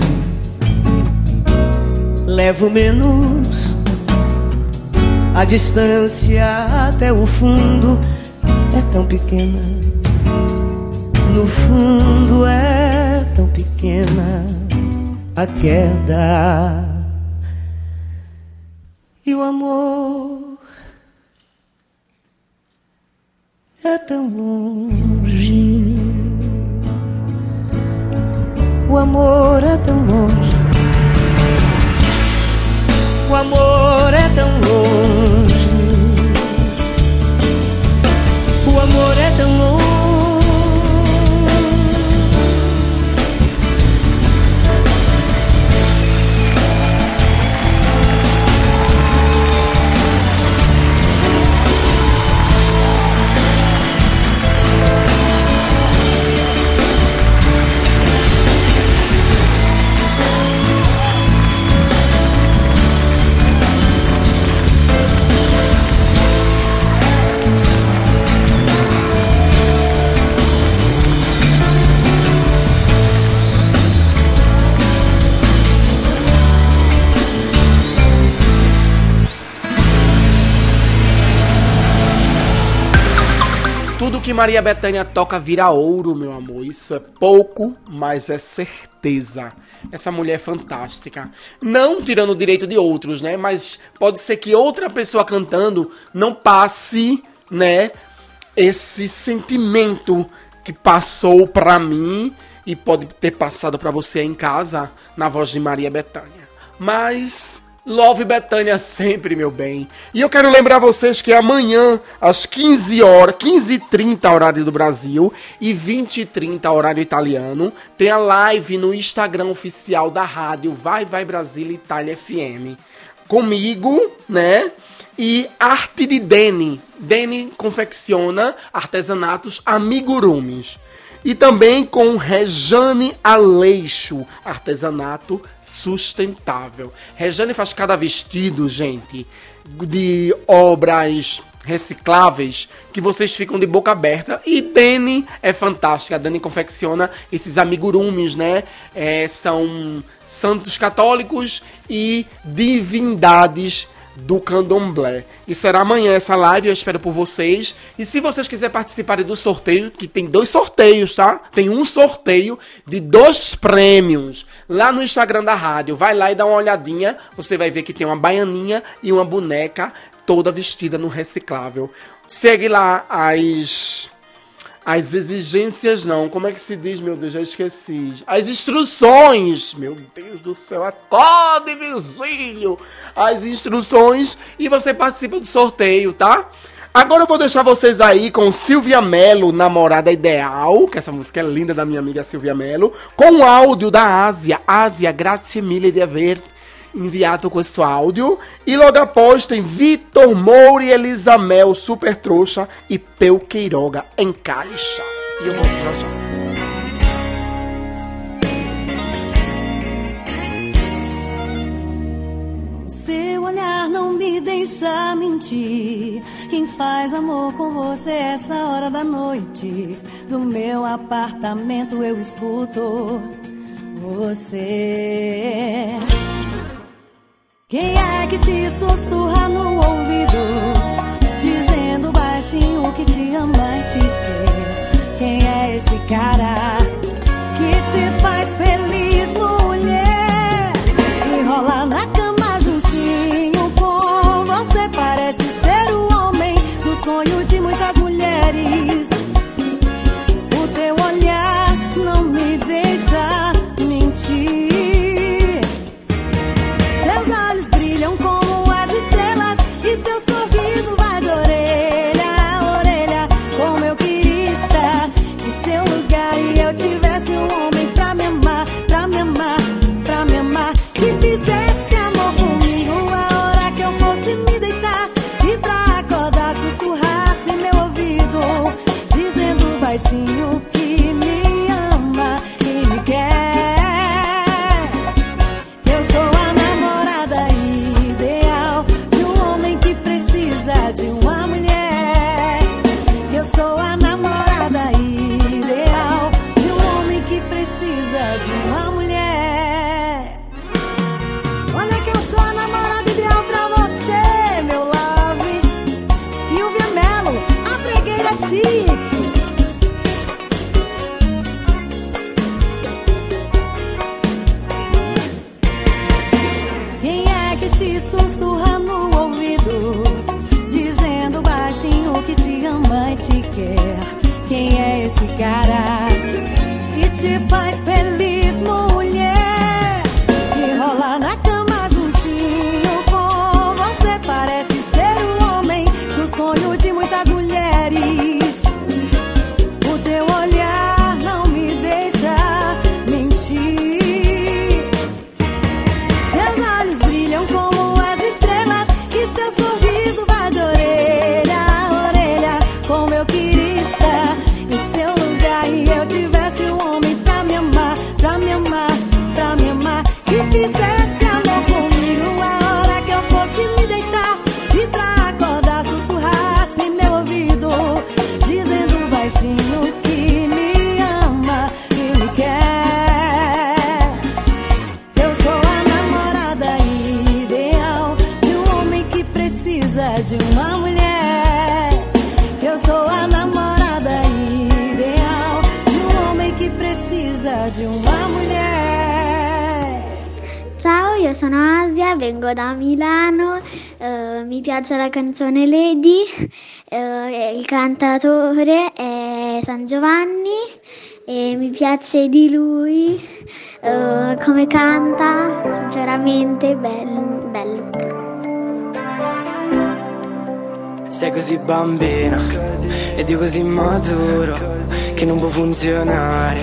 levo menos. A distância até o fundo é tão pequena. No fundo é tão pequena a queda. E o amor é tão longe. O amor é tão longe. O amor é tão longe. O amor é tão longe. Tudo que Maria Bethânia toca vira ouro, meu amor. Isso é pouco, mas é certeza. Essa mulher é fantástica. Não tirando o direito de outros, né? Mas pode ser que outra pessoa cantando não passe, né? Esse sentimento que passou pra mim e pode ter passado pra você em casa na voz de Maria Bethânia. Mas Love Betânia sempre, meu bem. E eu quero lembrar vocês que amanhã, às 15 horas, 15h30 horário do Brasil e 20h30 horário italiano, tem a live no Instagram oficial da rádio Vai Vai Brasília Itália FM. Comigo, né? E arte de Deni. Deni confecciona artesanatos amigurumis. E também com Rejane Aleixo, artesanato sustentável. Rejane faz cada vestido, gente, de obras recicláveis que vocês ficam de boca aberta. E Dani é fantástica. A Dani confecciona esses amigurumis, né? É, são santos católicos e divindades do candomblé. E será amanhã essa live, eu espero por vocês. E se vocês quiserem participarem do sorteio, que tem dois sorteios, tá? Tem um sorteio de dois prêmios lá no Instagram da rádio. Vai lá e dá uma olhadinha, você vai ver que tem uma baianinha e uma boneca toda vestida no reciclável. Segue lá as as exigências não, como é que se diz, meu Deus, já esqueci. As instruções, meu Deus do céu, acorde, Virgílio. As instruções e você participa do sorteio, tá? Agora eu vou deixar vocês aí com Silvia Mello, Namorada Ideal, que essa música é linda da minha amiga Silvia Mello, com o áudio da Ásia, Ásia, grazie mille di aver enviado questo áudio. E logo após tem Vitor Moura e Elisa Mel, Super Trouxa e Peu Queiroga em caixa. E eu vou já não me deixa mentir. Quem faz amor com você essa hora da noite? Do meu apartamento eu escuto você. Quem é que te sussurra no ouvido? Dizendo baixinho que te ama e te quer. Quem é esse cara de uma mulher. Eu sou a namorada ideal de um homem que precisa de uma mulher. Ciao, io sono Asia, vengo da Milano, eh, mi piace la canzone Lady, eh, il cantatore è San Giovanni e mi piace di lui eh, come canta, sinceramente bello. bello. Sei così bambina ed io così maturo che non può funzionare.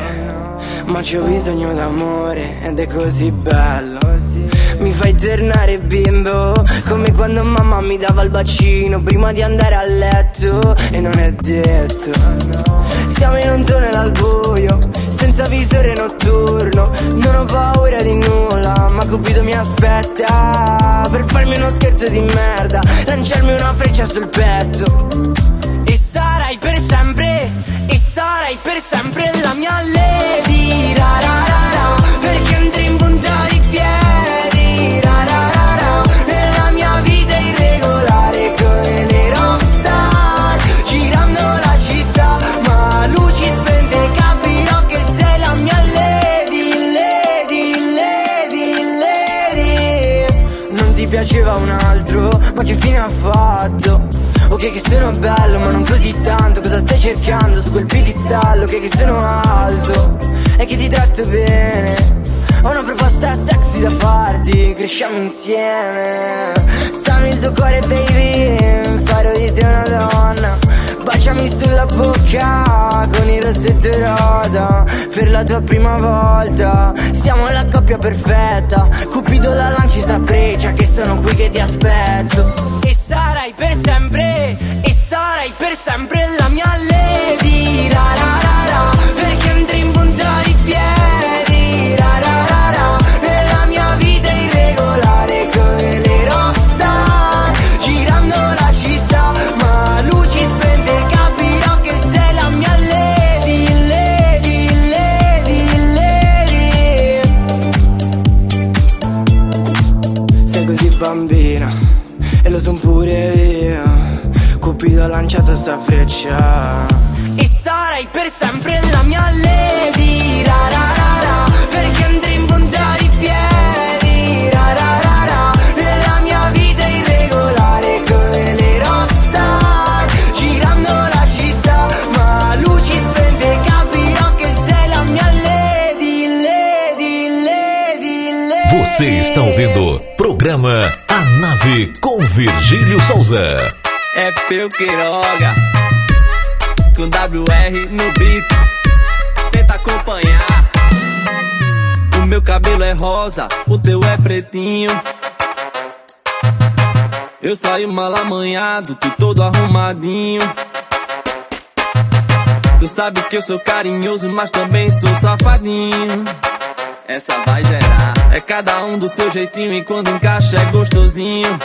Ma c'ho bisogno d'amore ed è così bello. Mi fai tornare bimbo come quando mamma mi dava il bacino prima di andare a letto. E non è detto. Siamo in un tunnel al buio, visore notturno. Non ho paura di nulla, ma Cupido mi aspetta per farmi uno scherzo di merda, lanciarmi una freccia sul petto. E sarai per sempre, e sarai per sempre la mia lady. Ra, ra, ra, ma che fine ha fatto? Ok che sono bello ma non così tanto. Cosa stai cercando su quel piedistallo? Ok che sono alto? E che ti tratto bene? Ho una proposta sexy da farti Cresciamo insieme. Dammi il tuo cuore baby Farò di te una donna Baciami sulla bocca con il rossetto rosa Per la tua prima volta. Siamo la coppia perfetta Cupido la lanci sta freccia Che sono qui che ti aspetto. E sarai per sempre E sarai per sempre la mia lady. Ra, Lanciato sta freccia. E sarai per sempre la mia lady ra, ra, ra, ra, Perché andrei in punta di piedi ra, ra, ra, ra, Nella mia vita irregolare come le rockstar. Girando la città ma luci spente capirò che sei la mia lady, lady, lady, lady. Você está ouvindo programa A Nave com Virgílio Souza. É Peu Queiroga Com WR no beat. Tenta acompanhar. O meu cabelo é rosa O teu é pretinho. Eu saio mal amanhado Tu todo arrumadinho. Tu sabe que eu sou carinhoso Mas também sou safadinho. Essa vai gerar É cada um do seu jeitinho E quando encaixa é gostosinho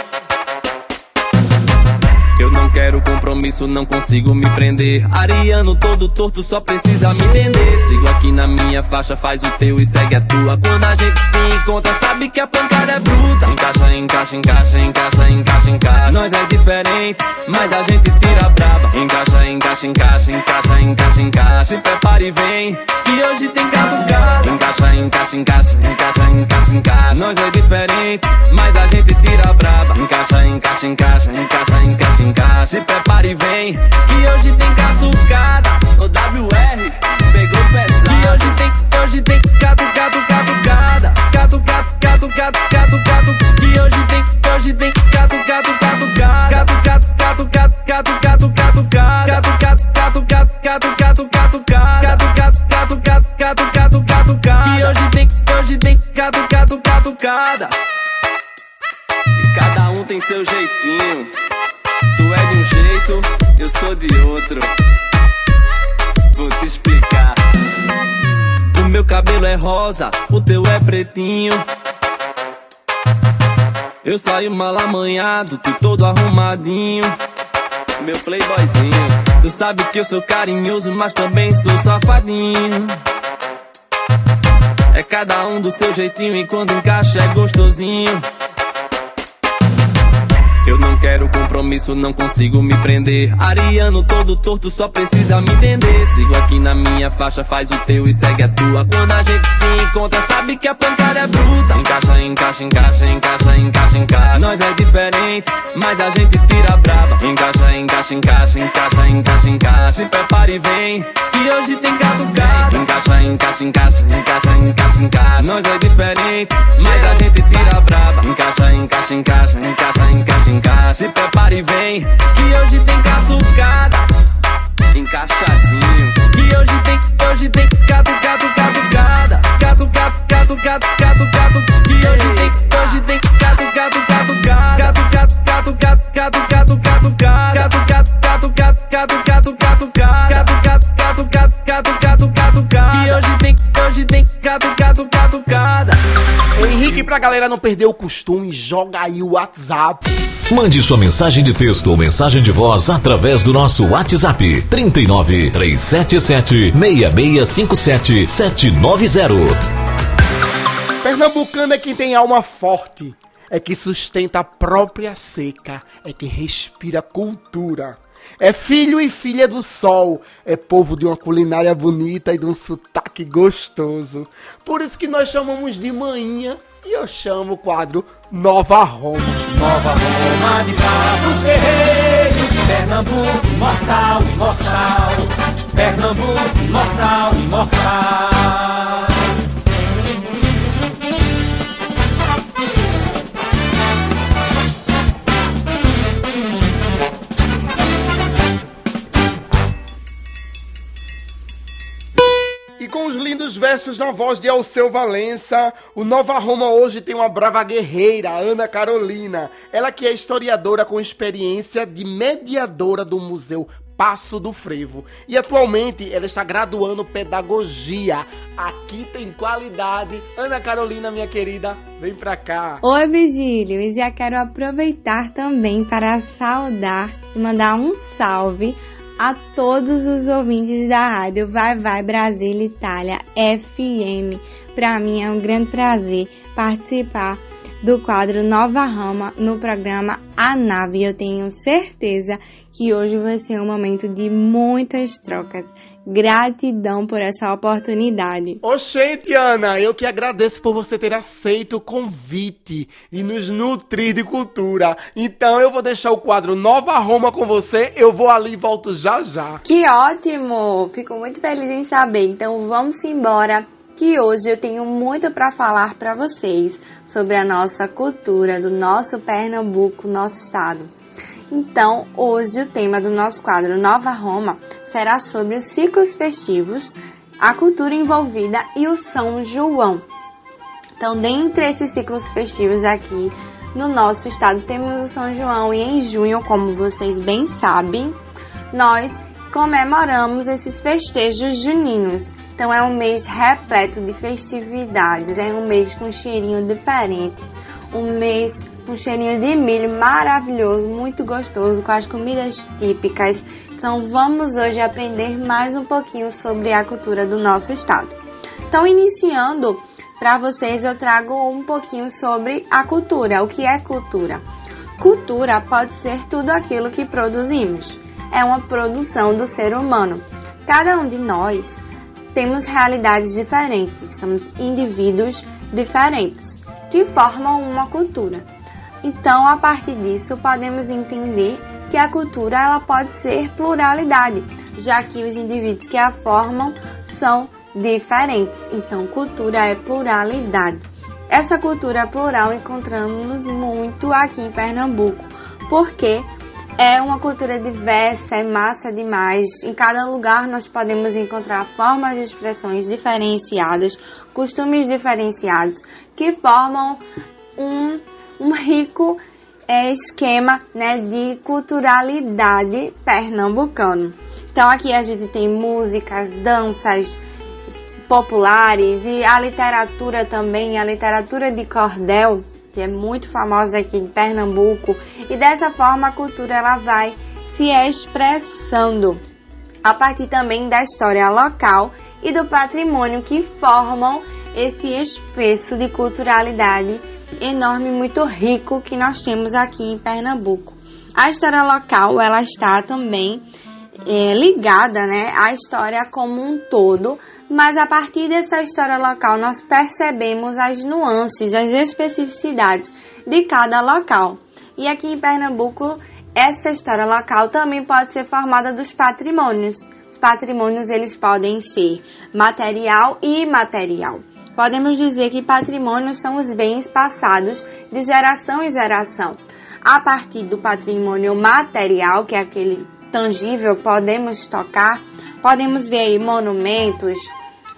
eu não quero compromisso, não consigo me prender. Ariano todo torto, só precisa me entender. Sigo aqui na minha faixa, faz o teu e segue a tua. Quando a gente se encontra, sabe que a pancada é bruta. Encaixa, encaixa, encaixa, encaixa, encaixa. Nós é diferente, mas a gente tira a braba. Encaixa, encaixa, encaixa, encaixa, encaixa, encaixa. Se prepare e vem, que hoje tem catucada. Encaixa, encaixa, encaixa, encaixa, encaixa, encaixa. Nós é diferente, mas a gente tira a braba. Encaixa, encaixa, encaixa, encaixa, encaixa, encaixa. Se prepare e vem, que hoje tem catucada. O WR pegou pesado. Que hoje tem, hoje tem catu, catu, catucada. Catu, catu, catu, catu, catu, catu. Que hoje tem, hoje tem catu, catu, catucada. Catu, catu, catu, catu, catu, catu, catucada. Catu, catu, catu, catu, catu, catucada. Catu, catu, catu, catu, catu, catucada. Que hoje tem, hoje tem catu, catucada. E cada um tem seu jeitinho. Tu é de um jeito, eu sou de outro. Vou te explicar. O meu cabelo é rosa, o teu é pretinho. Eu saio mal amanhado, tu todo arrumadinho. Meu playboyzinho, tu sabe que eu sou carinhoso, mas também sou safadinho. É cada um do seu jeitinho e quando encaixa é gostosinho. Eu não quero compromisso, não consigo me prender. Ariano todo torto, só precisa me entender. Sigo aqui na minha faixa, faz o teu e segue a tua. Quando a gente se encontra, sabe que a pancada é bruta. Encaixa, encaixa, encaixa, encaixa, encaixa, encaixa. Nós é diferente, mas a gente tira braba. Encaixa, encaixa, encaixa, encaixa, encaixa, encaixa. Se prepare e vem, que hoje tem catucada. Encaixa, encaixa, encaixa, encaixa, encaixa, encaixa. Nós é diferente, mas a gente tira braba. Encaixa, encaixa, encaixa, encaixa, encaixa, encaixa. Se prepare e vem, que hoje tem catucada. Encaixadinho. Que hoje tem, hoje tem catu, catu, catucada. Catu, catu, catu, catu, catu, catu. Que hoje tem, hoje tem catu, catu, catucada. Catu, catu, catu, catu, catu, catu, catucada. Catu, catu, catu, catu, catu, catucada. Catu, catu, catu, catu, catu, catu, catucada. Que hoje tem, hoje tem catu, catu, catucada. Henrique, pra galera não perder o costume, joga aí o WhatsApp. Mande sua mensagem de texto ou mensagem de voz através do nosso WhatsApp 39 377 6657 790. Pernambucano é quem tem alma forte, é que sustenta a própria seca, é quem respira cultura. É filho e filha do sol, é povo de uma culinária bonita e de um sotaque gostoso. Por isso que nós chamamos de manhã e eu chamo o quadro Nova Roma. Nova Roma de bravos guerreiros, Pernambuco imortal, imortal. Pernambuco imortal, imortal. Com os lindos versos na voz de Alceu Valença, o Nova Roma hoje tem uma brava guerreira, Ana Carolina. Ela que é historiadora com experiência de mediadora do Museu Passo do Frevo. E atualmente ela está graduando pedagogia. Aqui tem qualidade. Ana Carolina, minha querida, vem pra cá. Oi, Vigílio, e já quero aproveitar também para saudar e mandar um salve a todos os ouvintes da rádio Vai Vai Brasil Itália FM. Para mim é um grande prazer participar do quadro Nova Rama no programa A Nave. Eu tenho certeza que hoje vai ser um momento de muitas trocas. Gratidão por essa oportunidade. Oxente, Ana, eu que agradeço por você ter aceito o convite e nos nutrir de cultura. Então eu vou deixar o quadro Nova Roma com você, eu vou ali e volto já já. Que ótimo! Fico muito feliz em saber. Então vamos embora, que hoje eu tenho muito para falar para vocês sobre a nossa cultura do nosso Pernambuco, nosso estado. Então, hoje o tema do nosso quadro Nova Roma será sobre os ciclos festivos, a cultura envolvida e o São João. Então, dentre esses ciclos festivos aqui no nosso estado, temos o São João e em junho, como vocês bem sabem, nós comemoramos esses festejos juninos. Então, é um mês repleto de festividades, é um mês com um cheirinho diferente, um mês um cheirinho de milho maravilhoso, muito gostoso, com as comidas típicas. Então vamos hoje aprender mais um pouquinho sobre a cultura do nosso estado. Então iniciando, para vocês eu trago um pouquinho sobre a cultura. O que é cultura? Cultura pode ser tudo aquilo que produzimos. é uma produção do ser humano. Cada um de nós temos realidades diferentes, somos indivíduos diferentes que formam uma cultura. Então, a partir disso, podemos entender que a cultura ela pode ser pluralidade, já que os indivíduos que a formam são diferentes. Então, cultura é pluralidade. Essa cultura plural encontramos muito aqui em Pernambuco, porque é uma cultura diversa, é massa demais. Em cada lugar nós podemos encontrar formas de expressões diferenciadas, costumes diferenciados, que formam um, um rico é, esquema né, de culturalidade pernambucano. Então aqui a gente tem músicas, danças populares e a literatura também, a literatura de cordel, que é muito famosa aqui em Pernambuco, e dessa forma a cultura ela vai se expressando a partir também da história local e do patrimônio que formam esse espesso de culturalidade enorme, muito rico que nós temos aqui em Pernambuco. A história local ela está também é, ligada né, à história como um todo, mas a partir dessa história local nós percebemos as nuances, as especificidades de cada local. E aqui em Pernambuco, essa história local também pode ser formada dos patrimônios. Os patrimônios eles podem ser material e imaterial. Podemos dizer que patrimônios são os bens passados de geração em geração. A partir do patrimônio material, que é aquele tangível, podemos tocar, podemos ver aí monumentos,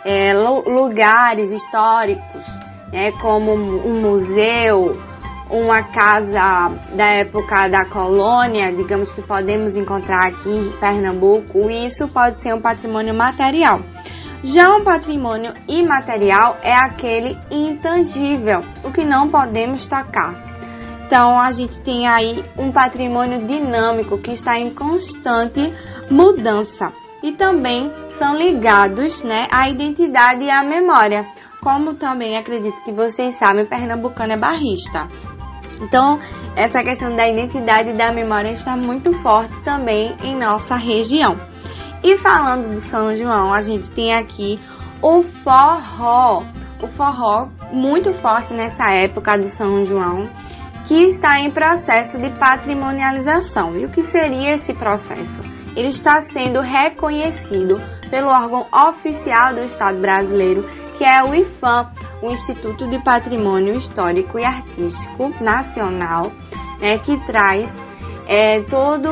é, lugares históricos, né, como um museu, uma casa da época da colônia, digamos que podemos encontrar aqui em Pernambuco, isso pode ser um patrimônio material. Já um patrimônio imaterial é aquele intangível, o que não podemos tocar. Então a gente tem aí um patrimônio dinâmico que está em constante mudança e também são ligados né, à identidade e à memória. Como também acredito que vocês sabem, pernambucano é barrista. Então, essa questão da identidade e da memória está muito forte também em nossa região. E falando do São João, a gente tem aqui o forró. O forró muito forte nessa época do São João, que está em processo de patrimonialização. E o que seria esse processo? Ele está sendo reconhecido pelo órgão oficial do Estado brasileiro, que é o IFAM, o Instituto de Patrimônio Histórico e Artístico Nacional, né, que traz é todo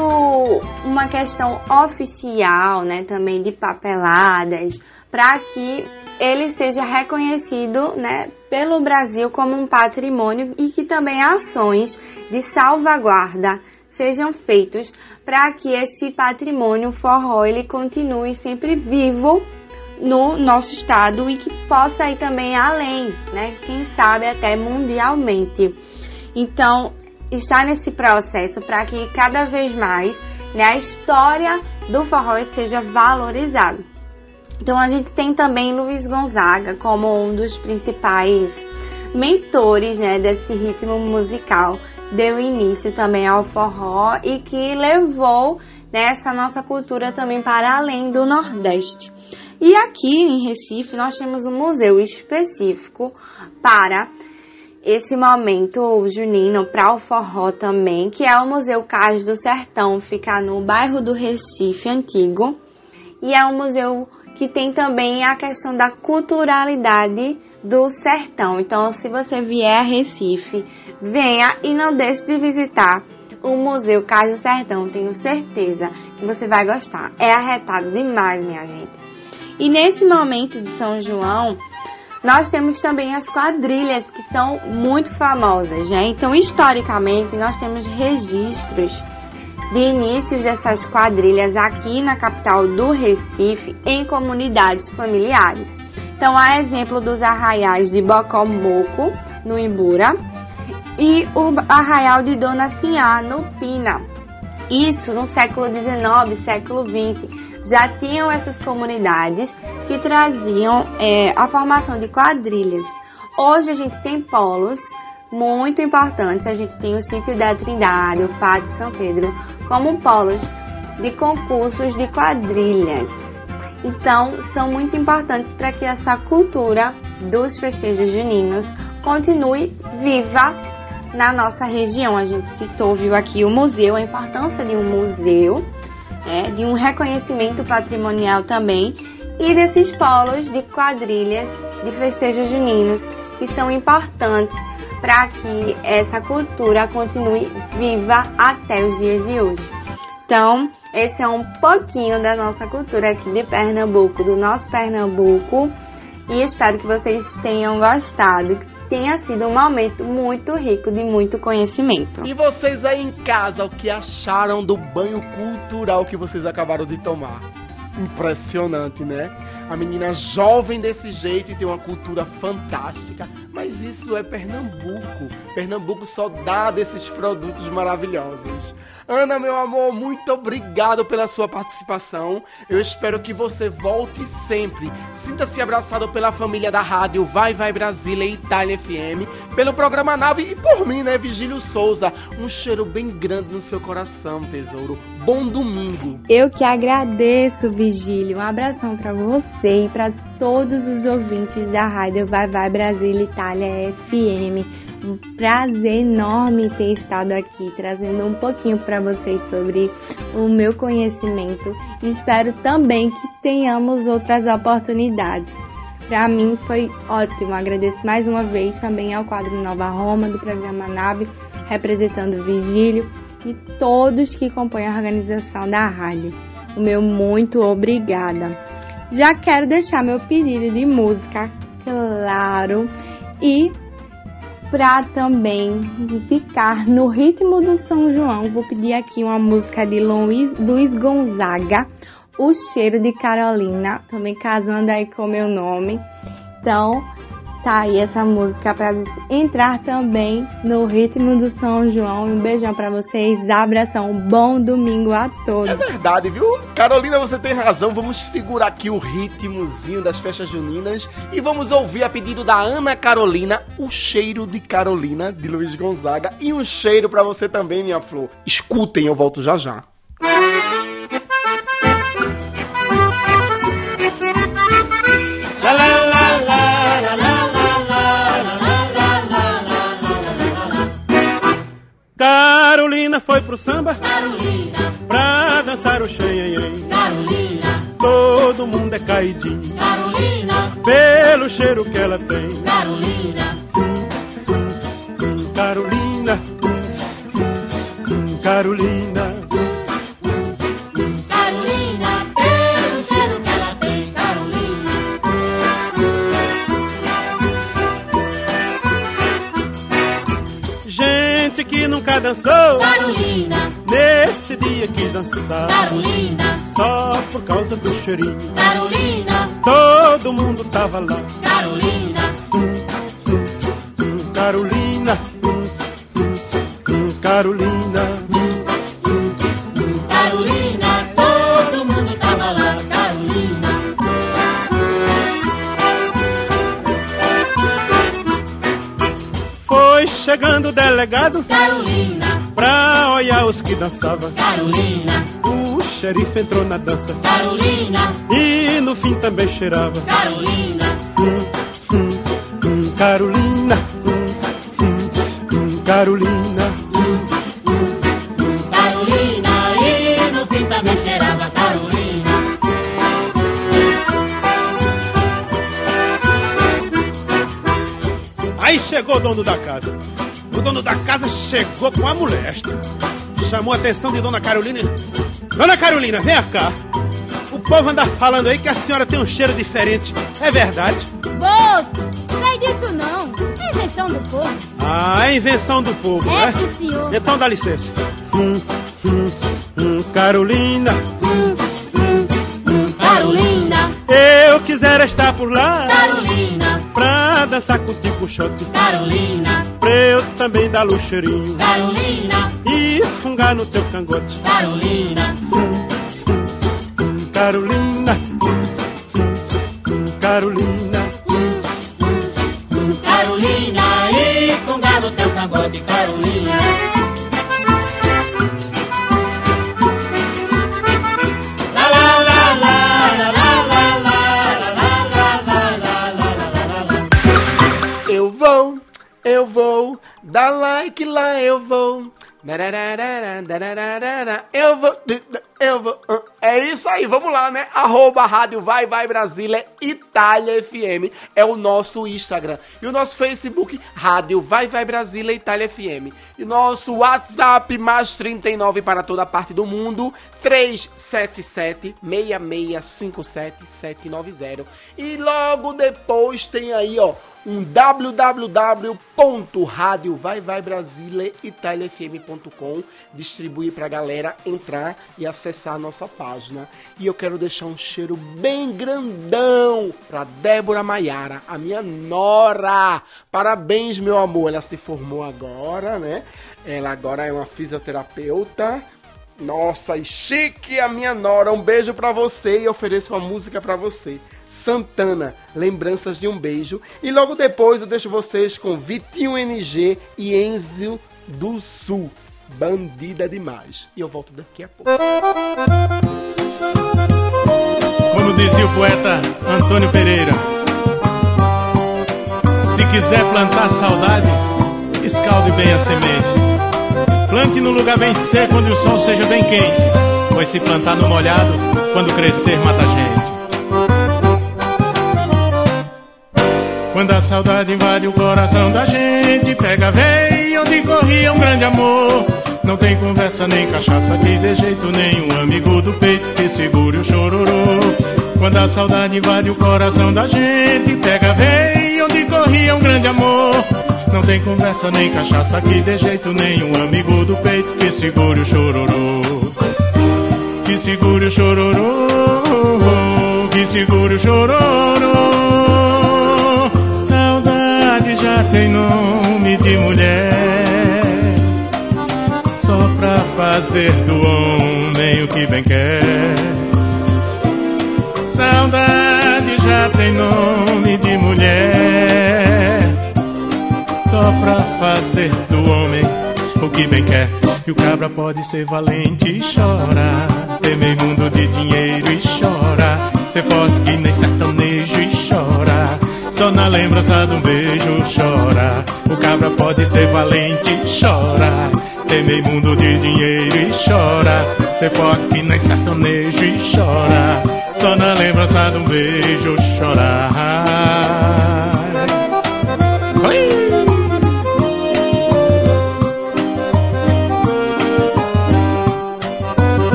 uma questão oficial, né, também de papeladas, para que ele seja reconhecido, né, pelo Brasil como um patrimônio e que também ações de salvaguarda sejam feitos para que esse patrimônio forró ele continue sempre vivo no nosso estado e que possa ir também além, né? Quem sabe até mundialmente. Então, está nesse processo para que cada vez mais né, a história do forró seja valorizada. Então a gente tem também Luiz Gonzaga como um dos principais mentores né, desse ritmo musical, deu início também ao forró e que levou né, nossa cultura também para além do Nordeste. E aqui em Recife nós temos um museu específico para esse momento junino para o forró também, que é o Museu Cais do Sertão, fica no bairro do Recife Antigo. E é um museu que tem também a questão da culturalidade do sertão. Então, se você vier a Recife, venha e não deixe de visitar o Museu Cais do Sertão. Tenho certeza que você vai gostar. É arretado demais, minha gente. E nesse momento de São João, nós temos também as quadrilhas que são muito famosas, né? Então, historicamente, nós temos registros de inícios dessas quadrilhas aqui na capital do Recife em comunidades familiares. Então, há exemplo dos arraiais de Bocomoco, no Imbura, e o arraial de Dona Sinhá, no Pina. Isso no século XIX, século XX já tinham essas comunidades que traziam é, a formação de quadrilhas. Hoje a gente tem polos muito importantes. A gente tem o sítio da Trindade, o Pátio São Pedro, como polos de concursos de quadrilhas. Então, são muito importantes para que essa cultura dos festejos juninos continue viva na nossa região. A gente citou, viu aqui o museu, a importância de um museu, né, de um reconhecimento patrimonial também e desses polos de quadrilhas de festejos juninos que são importantes para que essa cultura continue viva até os dias de hoje. Então, esse é um pouquinho da nossa cultura aqui de Pernambuco, do nosso Pernambuco. E espero que vocês tenham gostado, tenha sido um momento muito rico de muito conhecimento. E vocês aí em casa, o que acharam do banho cultural que vocês acabaram de tomar? Impressionante, né? A menina jovem desse jeito e tem uma cultura fantástica. Mas isso é Pernambuco. Pernambuco só dá desses produtos maravilhosos. Ana, meu amor, muito obrigado pela sua participação. Eu espero que você volte sempre. Sinta-se abraçado pela família da rádio Vai Vai Brasília e Itália FM, pelo programa Nave e por mim, né, Vigílio Souza. Um cheiro bem grande no seu coração, tesouro. Bom domingo. Eu que agradeço, Vigílio. Um abração para você e para todos os ouvintes da rádio Vai Vai Brasília Itália FM. Um prazer enorme ter estado aqui trazendo um pouquinho para vocês sobre o meu conhecimento e espero também que tenhamos outras oportunidades. Para mim foi ótimo. Agradeço mais uma vez também ao quadro Nova Roma do programa Nave, representando o Vigílio e todos que compõem a organização da rádio. O meu muito obrigada. Já quero deixar meu pedido de música claro e para também ficar no ritmo do São João, vou pedir aqui uma música de Luiz, Luiz Gonzaga, O Cheiro de Carolina, também casando aí com meu nome. Então, tá aí essa música pra gente entrar também no ritmo do São João. Um beijão para vocês, abração, bom domingo a todos. É verdade, viu? Carolina, você tem razão. Vamos segurar aqui o ritmozinho das festas juninas e vamos ouvir a pedido da Ana Carolina, o cheiro de Carolina de Luiz Gonzaga e um cheiro para você também, minha flor. Escutem, eu volto já já. Carolina foi pro samba? Carolina, pra dançar o xanhanhém. Carolina, Todo mundo é caidinho. Carolina, pelo cheiro que ela tem. Carolina, Carolina, Carolina, Carolina, dançou. Carolina, Nesse dia quis dançar Carolina, só por causa do cheirinho. Carolina, Todo mundo tava lá. Carolina, Carolina, Carolina, Carolina, chegando o delegado Carolina, pra olhar os que dançavam. Carolina, O xerife entrou na dança. Carolina, e no fim também cheirava. Carolina, Carolina, Carolina, Carolina, e no fim também cheirava. Carolina. Aí chegou o dono da casa. O dono da casa chegou com a molesta. Chamou a atenção de Dona Carolina. Dona Carolina, vem cá. O povo anda falando aí que a senhora tem um cheiro diferente. É verdade? Boto, sai disso não. É invenção do povo. Ah, é invenção do povo, É, né? sim, senhor. Então dá licença. Hum, hum, hum, Carolina, Carolina, eu quisera estar por lá Carolina, pra dançar contigo um shot. Carolina, Pra eu também dar o cheirinho Carolina, e fungar no teu cangote. Carolina, Carolina, Carolina, Carolina, e com galo teu cangote, Carolina. Dá like lá, eu vou. Eu vou, eu vou. É isso aí, vamos lá, né? Arroba Rádio Vai Vai Brasília Itália FM é o nosso Instagram. E o nosso Facebook, Rádio Vai Vai Brasília Itália FM. E nosso WhatsApp, mais 39 para toda parte do mundo, 377 6657 790. E logo depois tem aí, ó, um www.radiovaivaibrasileitaliafm.com distribuir pra galera entrar e acessar a nossa página. E eu quero deixar um cheiro bem grandão pra Débora Maiara, a minha nora. Parabéns, meu amor. Ela se formou agora, né? Ela agora é uma fisioterapeuta. Nossa, e chique a minha nora. Um beijo pra você e ofereço uma música pra você. Santana, Lembranças de um Beijo. E logo depois eu deixo vocês com Vitinho NG e Enzo do Sul. Bandida demais. E eu volto daqui a pouco. Como dizia o poeta Antônio Pereira, se quiser plantar saudade, escalde bem a semente. Plante no lugar bem seco onde o sol seja bem quente, pois se plantar no molhado, quando crescer mata a gente. Quando a saudade invade o coração da gente, pega vem onde corria um grande amor. Não tem conversa nem cachaça aqui de jeito nenhum. Amigo do peito que segure o chororô. Quando a saudade invade o coração da gente, pega vem onde corria um grande amor. Não tem conversa nem cachaça aqui de jeito nenhum. Amigo do peito que segure o chororô. Que segure o chororô. Que segure o chororô já tem nome de mulher. Só pra fazer do homem o que bem quer. Saudade já tem nome de mulher. Só pra fazer do homem o que bem quer. E o cabra pode ser valente e chora. Temer mundo de dinheiro e chora. Ser forte que nem sertanejo e chora só na lembrança de um beijo chora. O cabra pode ser valente chora. Temer mundo de dinheiro e chora. Ser forte que nem sertanejo e chora. Só na lembrança de um beijo chorar.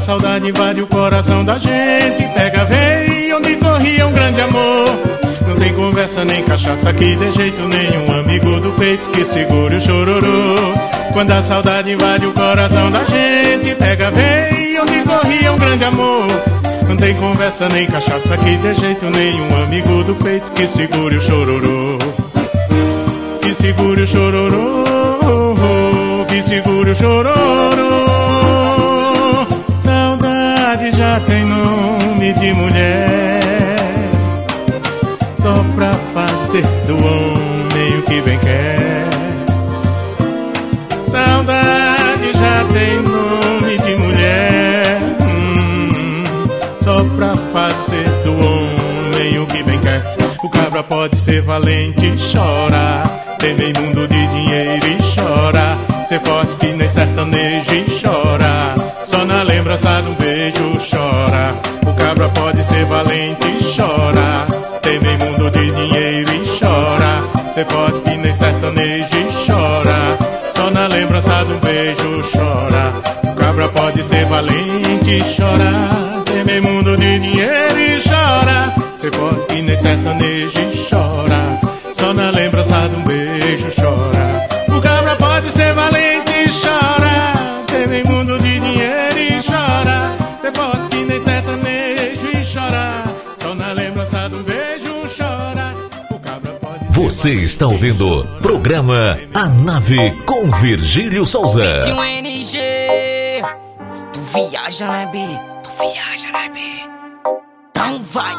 Saudade invade o coração da gente, pega, vem onde corria um grande amor. Não tem conversa nem cachaça aqui de jeito nenhum. Amigo do peito que segure o chororô. Quando a saudade invade o coração da gente, pega, vem onde corria um grande amor. Não tem conversa nem cachaça aqui de jeito nenhum. Amigo do peito que segure o chororô. Que segure o chororô. Que segure o chororô já tem nome de mulher. Só pra fazer do homem o que bem quer. Saudade já tem nome de mulher. Hum, Só pra fazer do homem o que bem quer. O cabra pode ser valente chora. Temer mundo de dinheiro e chora. Ser forte que nem sertanejo e chora. Só na lembrança de um beijo chora. O cabra pode ser valente e chora. Temer mundo de dinheiro e chora. Ser forte que nem sertanejo e chora. Só na lembrança um beijo chora. O cabra pode ser valente e chora. Temer mundo de dinheiro e chora. Ser forte que nem sertanejo e Você está ouvindo programa A Nave com Virgílio Souza. De um NG. Tu viaja, né, B? Tu viaja, né, B? Então vai.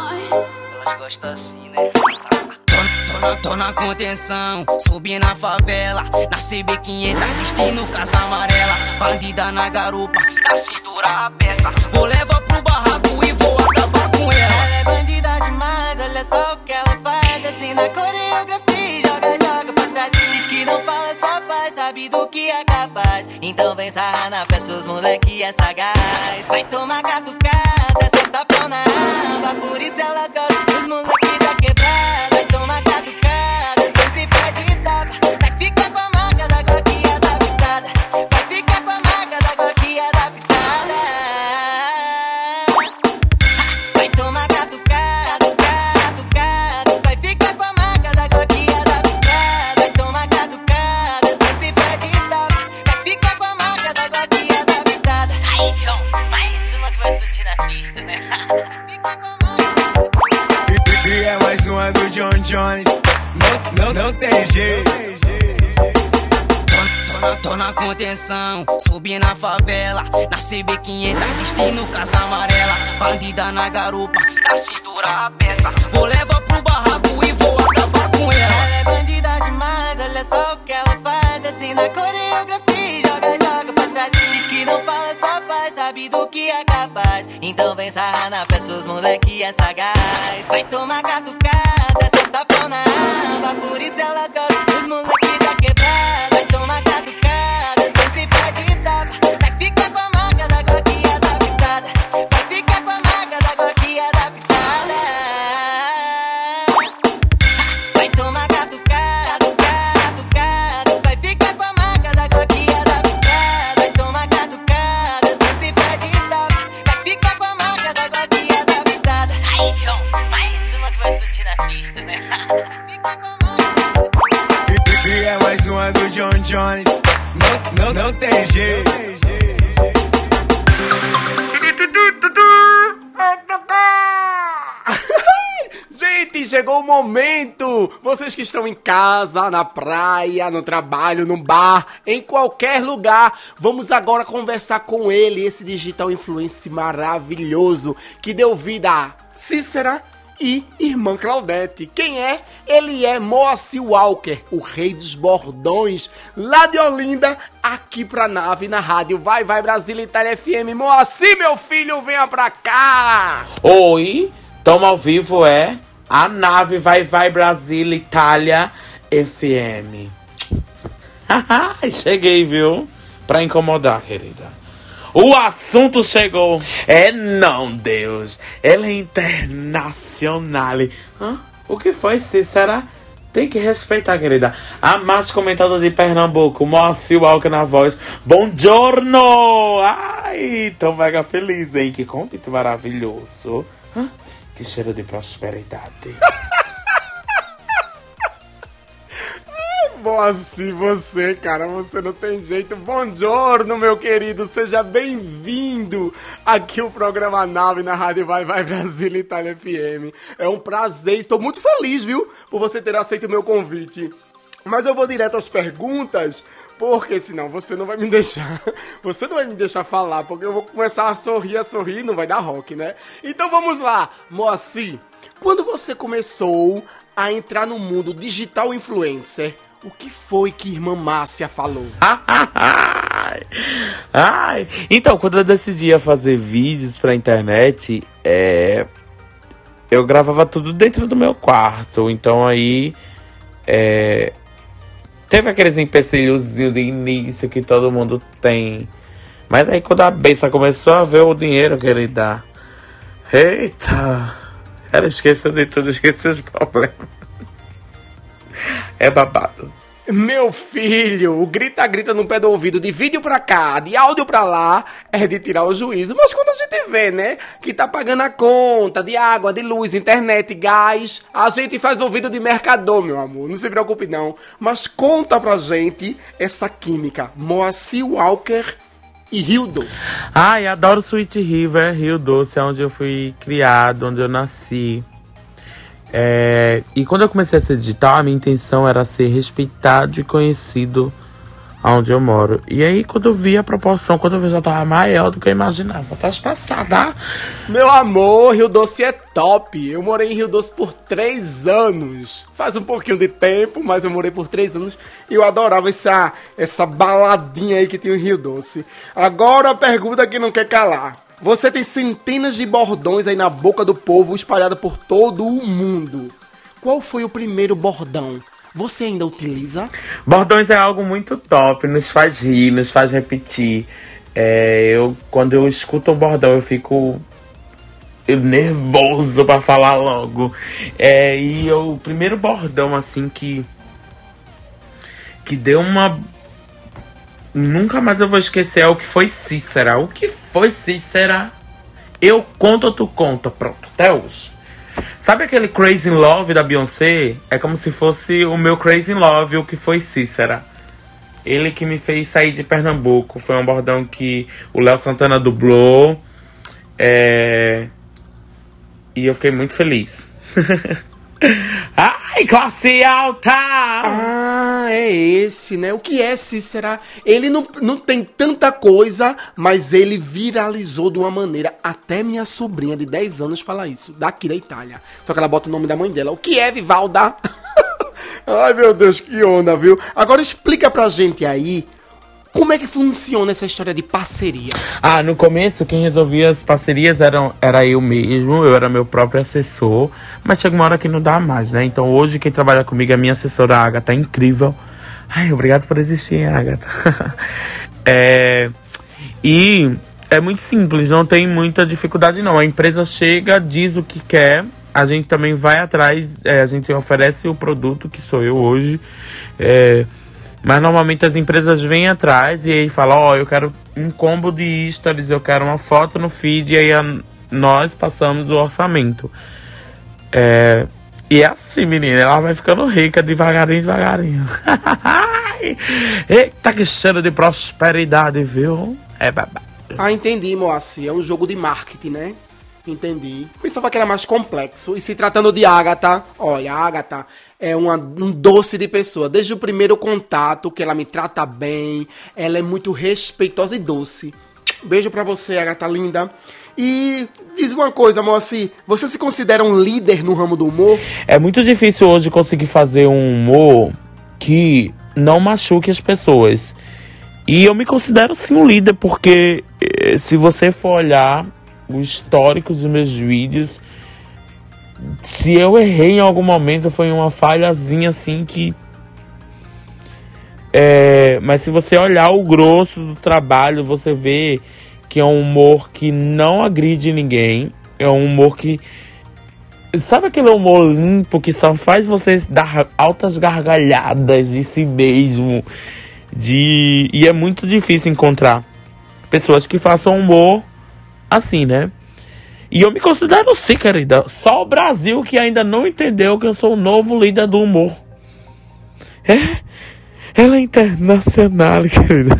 Elas gostam assim, né? Tô na, tô na contenção, subi na favela. Na CB500, destino casa amarela. Bandida na garupa, na cintura a peça. Vou levar os moleque é sagaz. Vai tomar catucada, contenção, subi na favela. Na CB500, destino casa amarela. Bandida na garupa, na cintura a peça. Vou levar pro barraco e vou acabar com ela. Ela é bandida demais, olha só o que ela faz. Assim na coreografia, joga, joga pra trás. Diz que não fala, só faz, sabe do que é capaz. Então vem sarrar na festa, os moleque é sagaz. Vai tomar catucada, Vocês que estão em casa, na praia, no trabalho, no bar, em qualquer lugar, vamos agora conversar com ele, esse digital influencer maravilhoso que deu vida a Cícera e irmã Claudete. Quem é? Ele é Moacir Walker, o rei dos bordões, lá de Olinda, aqui pra nave na rádio Vai Vai Brasília Itália FM. Moacir, meu filho, venha pra cá! Oi, tamo ao vivo, é? A nave Vai Vai Brasília Itália FM. Cheguei, viu? Pra incomodar, querida. O assunto chegou. É não, Deus. Ela é internacional. Hã? O que foi, Cícera? Tem que respeitar, querida. A mais comentada de Pernambuco, Moacir Walker na voz. Bom giorno! Ai, tô mega feliz, hein? Que convite maravilhoso. Hã? Que cheiro de prosperidade. Moacir, você, cara, você não tem jeito. Buongiorno, meu querido, seja bem-vindo aqui o programa Nave na Rádio Vai Vai Brasília Itália FM. É um prazer, estou muito feliz, viu, por você ter aceito o meu convite. Mas eu vou direto às perguntas, porque senão você não vai me deixar. Você não vai me deixar falar, porque eu vou começar a sorrir, a sorrir, não vai dar rock, né? Então vamos lá, Moacir. Quando você começou a entrar no mundo digital influencer, o que foi que irmã Márcia falou? Ai, então, quando eu decidi fazer vídeos pra internet, é, eu gravava tudo dentro do meu quarto. Então aí. É, teve aqueles empecilhozinhos de início que todo mundo tem. Mas aí quando a beça começou a ver o dinheiro que ele dá. Eita! Ela esqueceu de tudo, esqueceu os problemas. É babado. Meu filho, o grita-grita no pé do ouvido, de vídeo pra cá, de áudio pra lá, é de tirar o juízo. Mas quando a gente vê, né, que tá pagando a conta de água, de luz, internet, gás, a gente faz ouvido de mercador, meu amor. Não se preocupe não. Mas conta pra gente essa química. Moacir Walker e Rio Doce. Ai, adoro Sweet River, Rio Doce, é onde eu fui criado, onde eu nasci. É, e quando eu comecei a ser digital, a minha intenção era ser respeitado e conhecido onde eu moro. E aí, quando eu vi a proporção, quando eu vi, já tava maior do que eu imaginava. Tá passada. Meu amor, Rio Doce é top. Eu morei em Rio Doce por três anos. Faz um pouquinho de tempo, mas eu morei por três anos e eu adorava essa, essa baladinha aí que tinha em Rio Doce. Agora a pergunta que não quer calar. Você tem centenas de bordões aí na boca do povo espalhado por todo o mundo. Qual foi o primeiro bordão? Você ainda utiliza? Bordões é algo muito top, nos faz rir, nos faz repetir. É, eu, quando eu escuto um bordão, eu fico nervoso para falar logo. É, e eu, o primeiro bordão, assim, que. que deu uma. Nunca mais eu vou esquecer o que foi Cícera. O que foi Cícera? Eu conto ou tu conta? Pronto, até hoje. Sabe aquele Crazy Love da Beyoncé? É como se fosse o meu Crazy Love, o que foi Cícera. Ele que me fez sair de Pernambuco. Foi um bordão que o Léo Santana dublou. É... E eu fiquei muito feliz. Ai, classe alta! Ah, é esse, né? O que é Cícera? Ele não, não tem tanta coisa, mas ele viralizou de uma maneira. Até minha sobrinha de 10 anos fala isso, daqui da Itália. Só que ela bota o nome da mãe dela. O que é, Vivalda? Ai, meu Deus, que onda, viu? Agora explica pra gente aí como é que funciona essa história de parceria? Ah, no começo quem resolvia as parcerias eram, era eu mesmo, eu era meu próprio assessor, mas chega uma hora que não dá mais, né? Então hoje quem trabalha comigo é minha assessora Agatha, é incrível. Ai, obrigado por existir, Agatha. é, e é muito simples, não tem muita dificuldade não. A empresa chega, diz o que quer, a gente também vai atrás, é, a gente oferece o produto que sou eu hoje. É, mas normalmente as empresas vêm atrás e aí falam, ó, oh, eu quero um combo de stories, eu quero uma foto no feed, e aí a, nós passamos o orçamento. É, e é assim, menina, ela vai ficando rica devagarinho, devagarinho. Eita, que cheiro de prosperidade, viu? É babá. Ah, entendi, Moacir. É um jogo de marketing, né? Entendi. Pensava que era mais complexo. E se tratando de Agatha, olha, Agatha é uma, um doce de pessoa. Desde o primeiro contato, que ela me trata bem, ela é muito respeitosa e doce. Beijo pra você, Agatha linda. E diz uma coisa, Moacir, você se considera um líder no ramo do humor? É muito difícil hoje conseguir fazer um humor que não machuque as pessoas. E eu me considero sim um líder, porque eh, se você for olhar o histórico dos meus vídeos, se eu errei em algum momento, foi uma falhazinha assim que. É, mas se você olhar o grosso do trabalho, você vê que é um humor que não agride ninguém. É um humor que. Sabe aquele humor limpo que só faz você dar altas gargalhadas de si mesmo? De... E é muito difícil encontrar pessoas que façam humor assim, né? E eu me considero sim, querida. Só o Brasil que ainda não entendeu que eu sou o novo líder do humor. É. Ela é internacional, querida.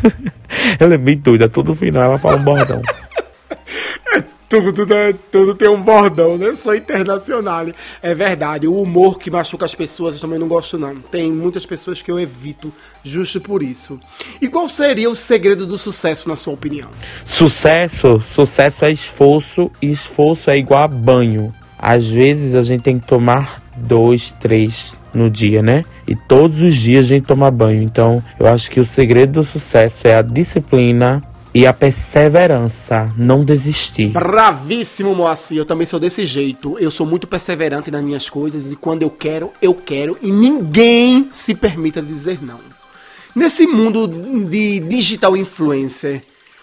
Ela é meio doida. Todo final ela fala um bordão. Tudo, né? Tudo tem um bordão, né? Sou internacional. É verdade. O humor que machuca as pessoas eu também não gosto, não. Tem muitas pessoas que eu evito justo por isso. E qual seria o segredo do sucesso, na sua opinião? Sucesso? Sucesso é esforço e esforço é igual a banho. Às vezes a gente tem que tomar dois, três no dia, né? E todos os dias a gente toma banho. Então, eu acho que o segredo do sucesso é a disciplina, e a perseverança, não desistir. Bravíssimo, Moacir. Eu também sou desse jeito. Eu sou muito perseverante nas minhas coisas e quando eu quero, eu quero e ninguém se permita dizer não. Nesse mundo de digital influencer,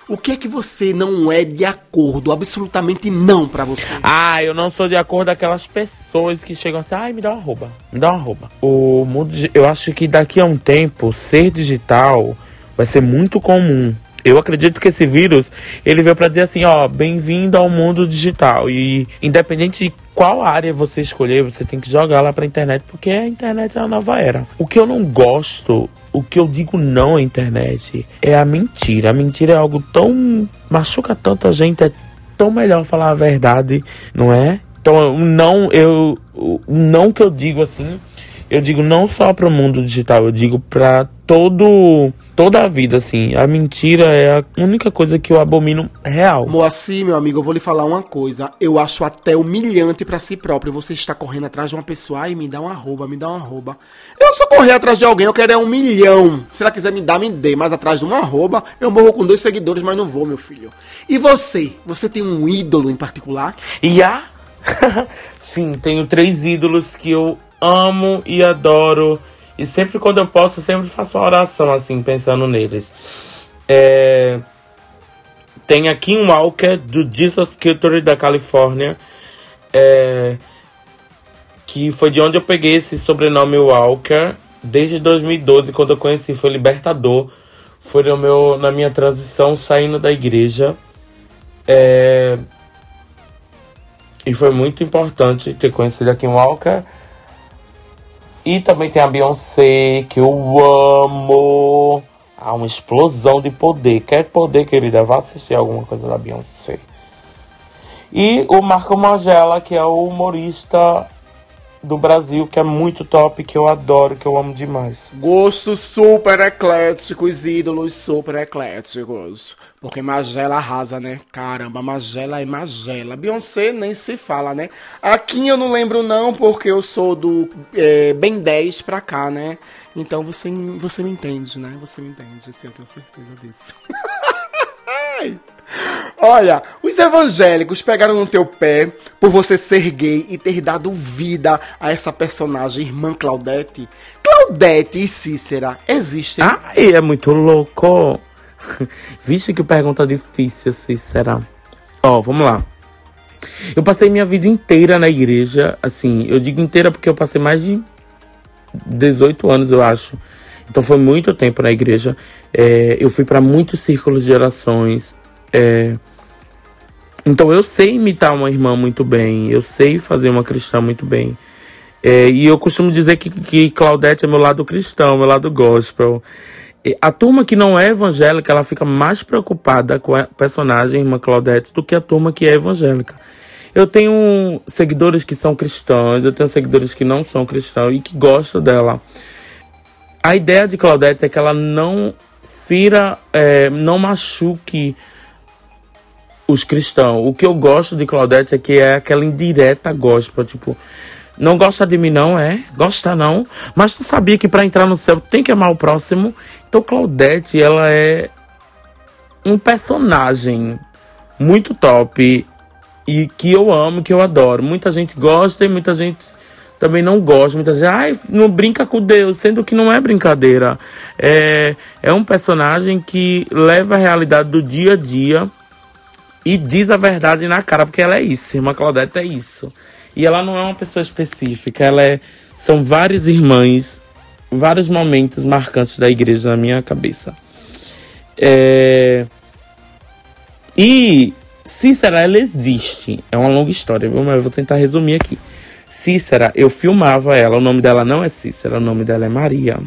o que é que você não é de acordo? Absolutamente não para você. Ah, eu não sou de acordo com aquelas pessoas que chegam assim, ai, me dá uma roupa, me dá uma roupa. O mundo, eu acho que daqui a um tempo, ser digital vai ser muito comum. Eu acredito que esse vírus, ele veio para dizer assim, ó, bem-vindo ao mundo digital. E independente de qual área você escolher, você tem que jogar lá pra internet, porque a internet é a nova era. O que eu não gosto, o que eu digo não à internet, é a mentira. A mentira é algo tão. machuca tanta gente, é tão melhor falar a verdade, não é? Então, não, eu. Não que eu digo assim, eu digo não só para o mundo digital, eu digo para todo toda a vida, assim. A mentira é a única coisa que eu abomino real. Moacir, meu amigo, eu vou lhe falar uma coisa. Eu acho até humilhante pra si próprio. Você está correndo atrás de uma pessoa, ai, me dá uma arroba, me dá uma arroba. Eu só correr atrás de alguém, eu quero é um milhão. Se ela quiser me dar, me dê. Mas atrás de uma arroba, eu morro com dois seguidores, mas não vou, meu filho. E você? Você tem um ídolo em particular? E a? Sim, tenho três ídolos que eu amo e adoro. E sempre quando eu posso, eu sempre faço uma oração, assim, pensando neles. É... Tem a Kim Walker, do Jesus Culture da Califórnia. É... Que foi de onde eu peguei esse sobrenome Walker. Desde 2012, quando eu conheci, foi libertador. Foi no meu, na minha transição saindo da igreja. É... E foi muito importante ter conhecido a Kim Walker. E também tem a Beyoncé, que eu amo. Há uma explosão de poder. Quer poder, querida? Vá assistir alguma coisa da Beyoncé. E o Marco Magela, que é o humorista do Brasil, que é muito top, que eu adoro, que eu amo demais. Gostos super ecléticos, ídolos super ecléticos. Porque Magela arrasa, né? Caramba, Magela é Magela. Beyoncé nem se fala, né? Aqui eu não lembro não, porque eu sou do é, bem 10 pra cá, né? Então você, você me entende, né? Você me entende, sim, eu tenho certeza disso. Olha, os evangélicos pegaram no teu pé por você ser gay e ter dado vida a essa personagem, irmã Claudete. Claudete e Cícera existem? Ai, é muito louco. Vixe, que pergunta difícil, Cícera. Ó, vamos lá. Eu passei minha vida inteira na igreja, assim, eu digo inteira porque eu passei mais de 18 anos, eu acho. Então foi muito tempo na igreja. É, eu fui para muitos círculos de orações. É, então eu sei imitar uma irmã muito bem, eu sei fazer uma cristã muito bem. É, e eu costumo dizer que, que Claudete é meu lado cristão, meu lado gospel. A turma que não é evangélica, ela fica mais preocupada com a personagem irmã Claudete do que a turma que é evangélica. Eu tenho seguidores que são cristãos, eu tenho seguidores que não são cristãos e que gostam dela. A ideia de Claudete é que ela não fira, é, não machuque os cristãos. O que eu gosto de Claudete é que é aquela indireta gospel, tipo, não gosta de mim não, é? Gosta não? Mas tu sabia que para entrar no céu tem que amar o próximo? Então Claudete, ela é um personagem muito top e que eu amo, que eu adoro. Muita gente gosta e muita gente também não gosta. Muita gente, ai, não brinca com Deus, sendo que não é brincadeira. É, é um personagem que leva a realidade do dia a dia e diz a verdade na cara, porque ela é isso. Irmã Claudete é isso. E ela não é uma pessoa específica, ela é. São várias irmãs, vários momentos marcantes da igreja na minha cabeça. É... E Cícera, ela existe. É uma longa história? Mas eu vou tentar resumir aqui. Cícera, eu filmava ela. O nome dela não é Cícera, o nome dela é Maria.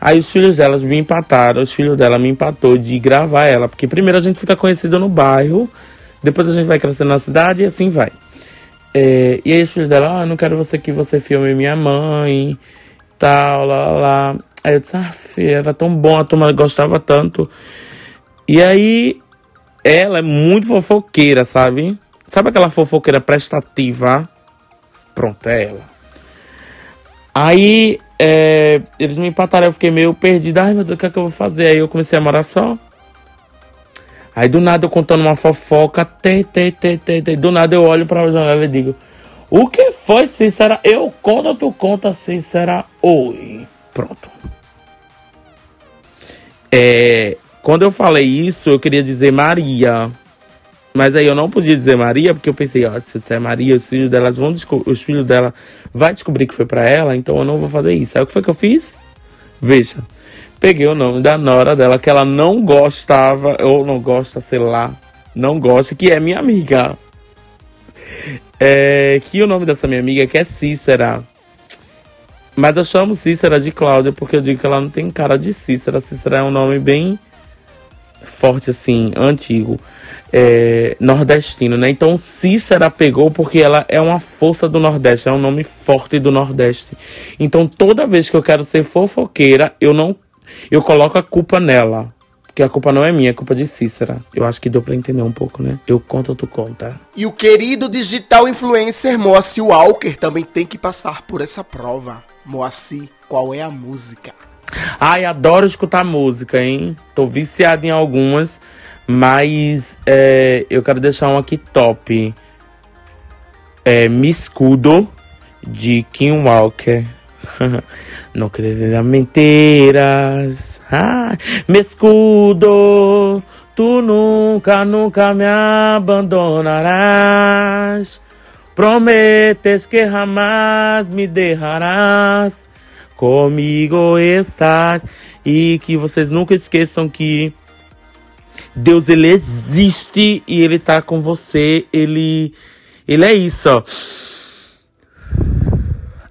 Aí os filhos delas me empataram, os filhos dela me empatou de gravar ela. Porque primeiro a gente fica conhecido no bairro, depois a gente vai crescendo na cidade e assim vai. É, e aí os filhos dela, ah, não quero você que você filme minha mãe, tal, lá, lá. Aí eu disse, ah, filha, era tão bom, a turma gostava tanto. E aí, ela é muito fofoqueira, sabe? Sabe aquela fofoqueira prestativa? Pronto, é ela. Aí, é, eles me empataram, eu fiquei meio perdido. Ai, meu Deus, o que é que eu vou fazer? Aí eu comecei a morar só. Aí do nada eu contando uma fofoca, te, te, te, te, te. do nada eu olho pra janela e digo: O que foi, Cícera? Eu conto, tu conta, Cícera? Oi. Pronto. É, quando eu falei isso, eu queria dizer Maria. Mas aí eu não podia dizer Maria, porque eu pensei, ó, se é Maria, os filhos delas vão os filhos dela vai descobrir que foi para ela, então eu não vou fazer isso. Aí o que foi que eu fiz? Veja, peguei o nome da nora dela que ela não gostava, ou não gosta, sei lá, não gosta, que é minha amiga. É, que o nome dessa minha amiga que é Cícera. Mas eu chamo Cícera de Cláudia porque eu digo que ela não tem cara de Cícera. Cícera é um nome bem forte, assim, antigo, é, nordestino, né? Então Cícera pegou porque ela é uma força do Nordeste, é um nome forte do Nordeste. Então toda vez que eu quero ser fofoqueira, eu não eu coloco a culpa nela. Porque a culpa não é minha, é culpa de Cícera. Eu acho que deu pra entender um pouco, né? Eu conto, tu conta. E o querido digital influencer Moacir Walker também tem que passar por essa prova. Moacir, qual é a música? Ai, adoro escutar música, hein? Tô viciado em algumas, mas é, eu quero deixar um aqui top. É Me Escudo, de Kim Walker. Não creio mentiras. Ai, me escudo. Tu nunca, nunca me abandonarás. Prometes que jamais me deixarás. Comigo estás. E que vocês nunca esqueçam que Deus ele existe e ele tá com você. Ele ele é isso, ó.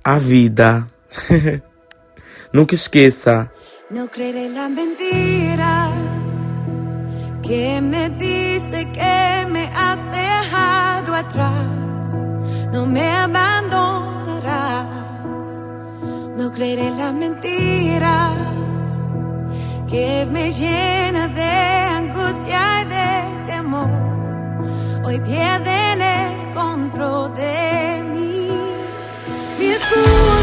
A vida. nunca esqueça. No creeré la mentira que me dice que me has dejado atrás. No me abandonarás. No creeré la mentira que me llena de angustia y de temor. Hoy pierden el control de mí. Mi.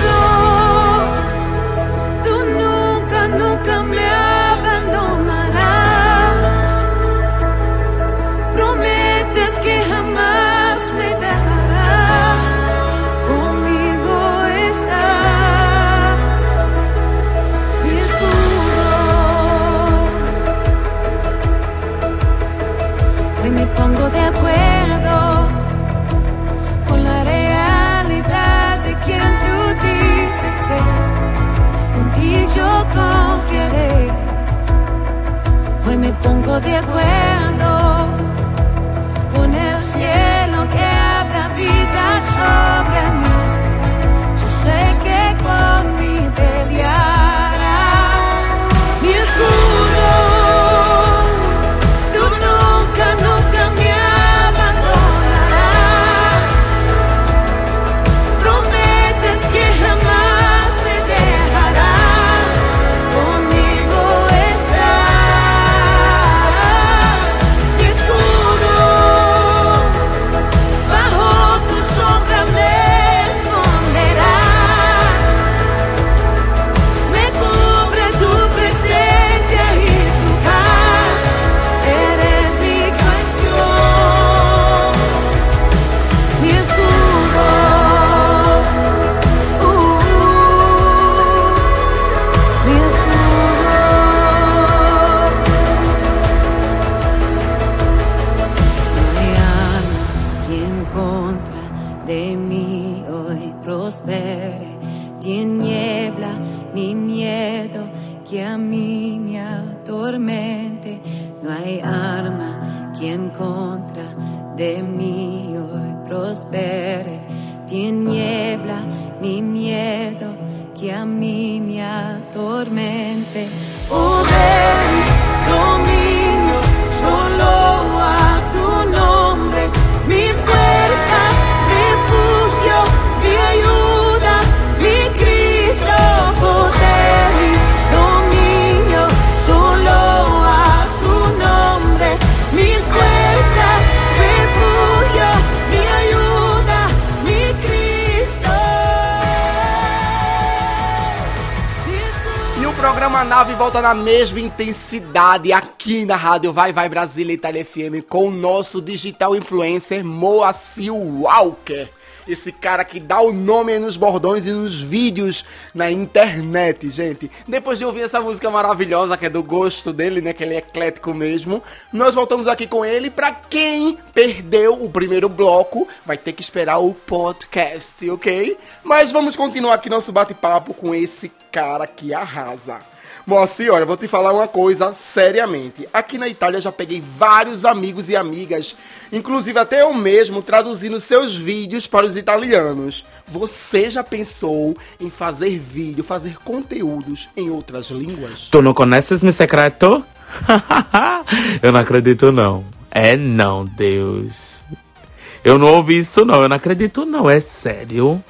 Pongo de acuerdo con el cielo que abra vida sobre intensidade aqui na rádio Vai Vai Brasília Itália FM com o nosso digital influencer Moacir Walker. Esse cara que dá o nome nos bordões e nos vídeos na internet, gente. Depois de ouvir essa música maravilhosa, que é do gosto dele, né? Que ele é eclético mesmo. Nós voltamos aqui com ele. Pra quem perdeu o primeiro bloco, vai ter que esperar o podcast, ok? Mas vamos continuar aqui nosso bate-papo com esse cara que arrasa. Moacir, olha, vou te falar uma coisa seriamente. Aqui na Itália já peguei vários amigos e amigas, inclusive até eu mesmo, traduzindo seus vídeos para os italianos. Você já pensou em fazer vídeo, fazer conteúdos em outras línguas? Tu não conheces meu secreto? eu não acredito, não. É não, Deus. Eu não ouvi isso, não. Eu não acredito, não. É sério.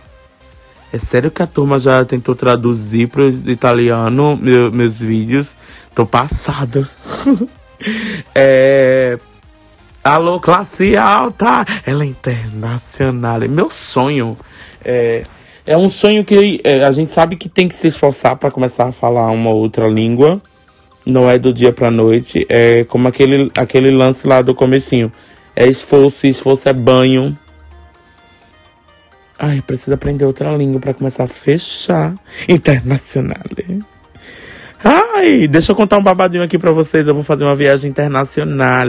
É sério que a turma já tentou traduzir para italiano meu, meus vídeos? Tô passada. é. Alô, classe alta! Ela é internacional. É meu sonho. É, é um sonho que é, a gente sabe que tem que se esforçar para começar a falar uma outra língua. Não é do dia pra noite. É como aquele, aquele lance lá do comecinho. É esforço, esforço é banho. Ai, preciso aprender outra língua para começar a fechar. Internacional. Ai, deixa eu contar um babadinho aqui para vocês. Eu vou fazer uma viagem internacional.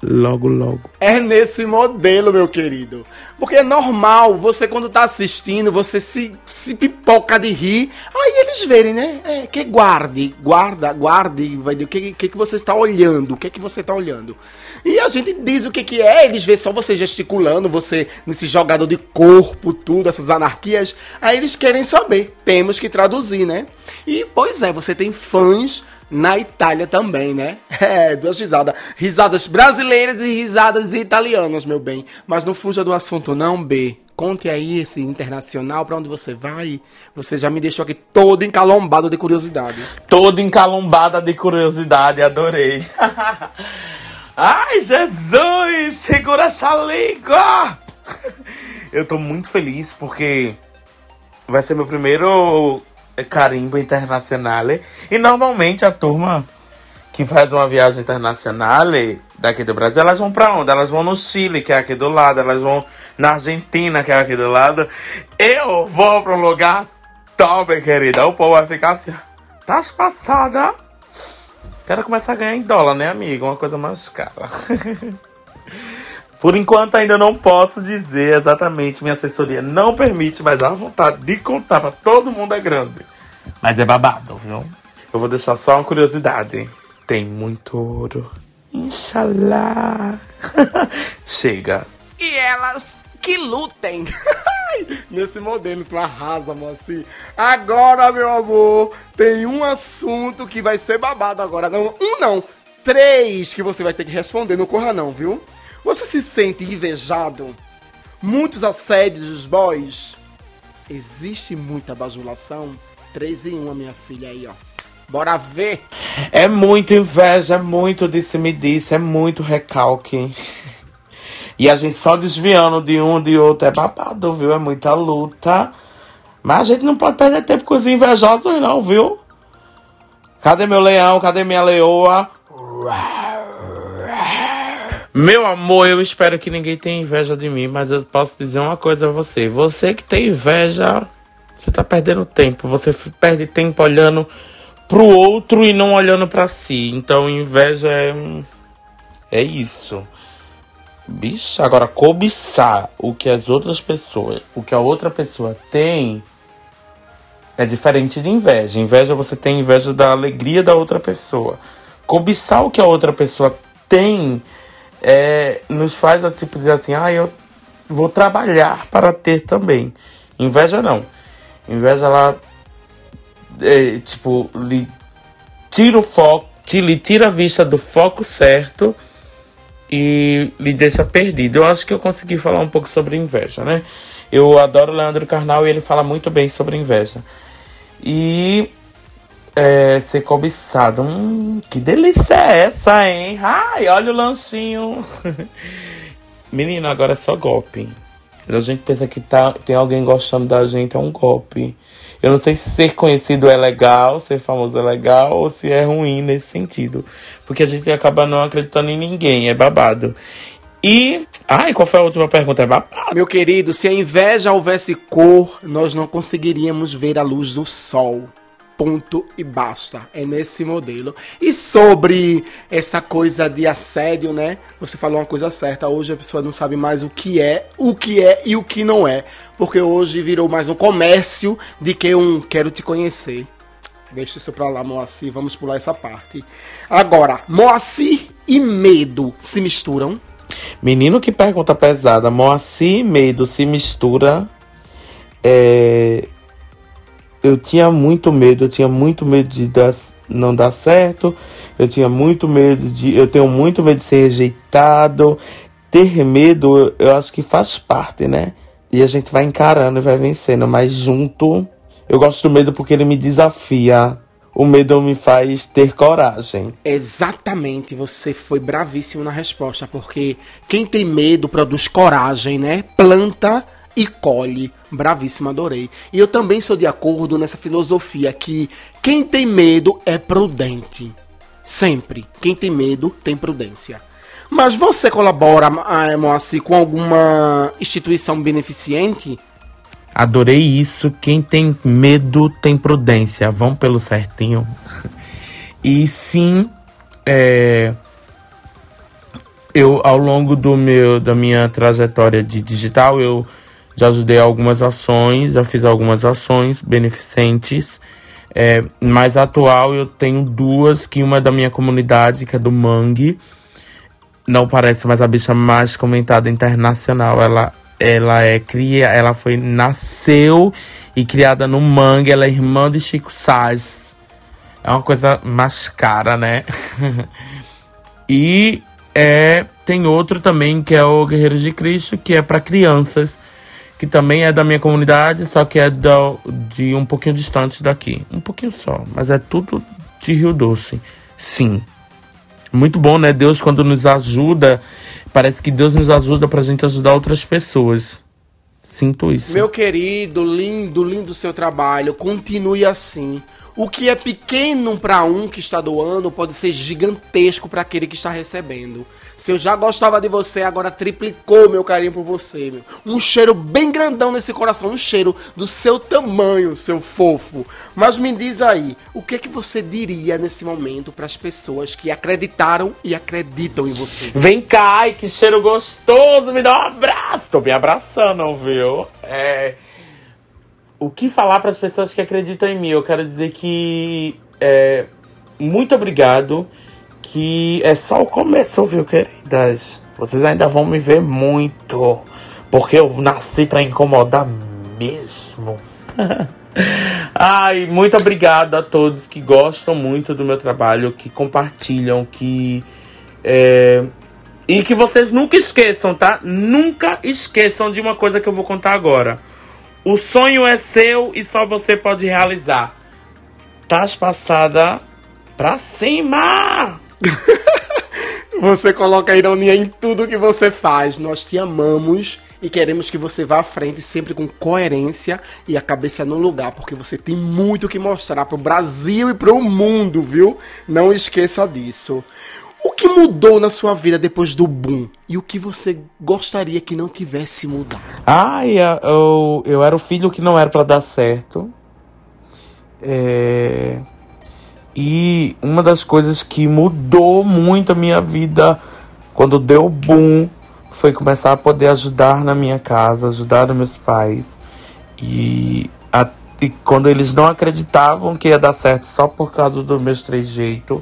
Logo, logo. É nesse modelo, meu querido. Porque é normal, você quando tá assistindo, você se, se pipoca de rir. Aí eles verem, né? É, que guarde, guarda, guarde, vai o que, que, que você está olhando, o que que você está olhando. E a gente diz o que que é, eles vê só você gesticulando, você nesse jogador de corpo, tudo, essas anarquias. Aí eles querem saber. Temos que traduzir, né? E, pois é, você tem fãs na Itália também, né? É, duas risadas. Risadas brasileiras e risadas italianas, meu bem. Mas não fuja do assunto, não, B. Conte aí esse internacional, para onde você vai. Você já me deixou aqui todo encalombado de curiosidade. Todo encalombada de curiosidade, adorei. Ai, Jesus, segura essa língua! Eu tô muito feliz porque vai ser meu primeiro carimbo internacional. E normalmente a turma que faz uma viagem internacional daqui do Brasil, elas vão para onde? Elas vão no Chile, que é aqui do lado, elas vão na Argentina, que é aqui do lado. Eu vou para um lugar top, querida. O povo vai ficar assim, tá passada? Quero começar a ganhar em dólar, né, amigo? Uma coisa mais cara. Por enquanto ainda não posso dizer exatamente, minha assessoria não permite, mas a vontade de contar para todo mundo é grande. Mas é babado, viu? Eu vou deixar só uma curiosidade. Tem muito ouro. Inshallah. Chega. E elas que lutem. Nesse modelo, tu arrasa, mocinho. Agora, meu amor, tem um assunto que vai ser babado agora. Não, um não, três que você vai ter que responder. Não corra não, viu? Você se sente invejado? Muitos assédios dos boys? Existe muita bajulação? Três em uma, minha filha aí, ó. Bora ver! É muito inveja, é muito disse-me disse, é muito recalque. E a gente só desviando de um de outro é babado, viu? É muita luta. Mas a gente não pode perder tempo com os invejosos, não, viu? Cadê meu leão? Cadê minha leoa? Meu amor, eu espero que ninguém tenha inveja de mim, mas eu posso dizer uma coisa a você. Você que tem inveja, você tá perdendo tempo. Você perde tempo olhando pro outro e não olhando para si. Então, inveja é é isso. Bicho, agora cobiçar o que as outras pessoas, o que a outra pessoa tem, é diferente de inveja. Inveja você tem inveja da alegria da outra pessoa. Cobiçar o que a outra pessoa tem é, nos faz tipo dizer assim, ah, eu vou trabalhar para ter também. Inveja não. Inveja ela é, tipo lhe tira o foco, lhe tira a vista do foco certo e lhe deixa perdido. Eu acho que eu consegui falar um pouco sobre inveja, né? Eu adoro Leandro Carnal e ele fala muito bem sobre inveja. E é, ser cobiçado. Hum, que delícia é essa, hein? Ai, olha o lanchinho. Menino, agora é só golpe. A gente pensa que tá, tem alguém gostando da gente, é um golpe. Eu não sei se ser conhecido é legal, ser famoso é legal, ou se é ruim nesse sentido. Porque a gente acaba não acreditando em ninguém, é babado. E. Ai, qual foi a última pergunta? É babado. Meu querido, se a inveja houvesse cor, nós não conseguiríamos ver a luz do sol ponto e basta. É nesse modelo. E sobre essa coisa de assédio, né? Você falou uma coisa certa. Hoje a pessoa não sabe mais o que é, o que é e o que não é. Porque hoje virou mais um comércio de que um quero te conhecer. Deixa isso pra lá, Moacir. Vamos pular essa parte. Agora, Moacir e medo se misturam? Menino que pergunta pesada. Moacir e medo se mistura. É, eu tinha muito medo, eu tinha muito medo de dar, não dar certo, eu tinha muito medo de. Eu tenho muito medo de ser rejeitado. Ter medo, eu acho que faz parte, né? E a gente vai encarando e vai vencendo, mas junto. Eu gosto do medo porque ele me desafia. O medo me faz ter coragem. Exatamente, você foi bravíssimo na resposta, porque quem tem medo produz coragem, né? Planta e colhe. Bravíssimo, adorei. E eu também sou de acordo nessa filosofia que quem tem medo é prudente. Sempre. Quem tem medo tem prudência. Mas você colabora, ah, Moacir, com alguma instituição beneficente? Adorei isso. Quem tem medo tem prudência. Vão pelo certinho. E sim, é, eu ao longo do meu da minha trajetória de digital eu já ajudei algumas ações, já fiz algumas ações beneficentes. É, mais atual eu tenho duas, que uma é da minha comunidade, que é do Mangue. Não parece, mas a bicha mais comentada internacional. Ela ela é cria, ela foi nasceu e criada no Mangue, ela é irmã de Chico Sainz. É uma coisa mais cara, né? e é, tem outro também que é o Guerreiro de Cristo, que é para crianças, que também é da minha comunidade, só que é da, de um pouquinho distante daqui. Um pouquinho só, mas é tudo de Rio Doce. Sim. Muito bom, né? Deus, quando nos ajuda, parece que Deus nos ajuda pra gente ajudar outras pessoas. Sinto isso. Meu querido, lindo, lindo seu trabalho. Continue assim. O que é pequeno para um que está doando pode ser gigantesco para aquele que está recebendo. Se eu já gostava de você, agora triplicou meu carinho por você. Meu. Um cheiro bem grandão nesse coração, um cheiro do seu tamanho, seu fofo. Mas me diz aí, o que é que você diria nesse momento para as pessoas que acreditaram e acreditam em você? Vem cá, ai, que cheiro gostoso, me dá um abraço. Tô me abraçando, viu? É o que falar para as pessoas que acreditam em mim? Eu quero dizer que é, muito obrigado, que é só o começo, viu, queridas? Vocês ainda vão me ver muito, porque eu nasci para incomodar mesmo. Ai, muito obrigado a todos que gostam muito do meu trabalho, que compartilham, que é, e que vocês nunca esqueçam, tá? Nunca esqueçam de uma coisa que eu vou contar agora. O sonho é seu e só você pode realizar. Tás passada pra cima! Você coloca ironia em tudo que você faz. Nós te amamos e queremos que você vá à frente sempre com coerência e a cabeça no lugar, porque você tem muito que mostrar pro Brasil e pro mundo, viu? Não esqueça disso. O que mudou na sua vida depois do boom? E o que você gostaria que não tivesse mudado? Ai, eu, eu era o filho que não era para dar certo. É... E uma das coisas que mudou muito a minha vida quando deu boom foi começar a poder ajudar na minha casa, ajudar meus pais. E, a, e quando eles não acreditavam que ia dar certo só por causa do meu trejeito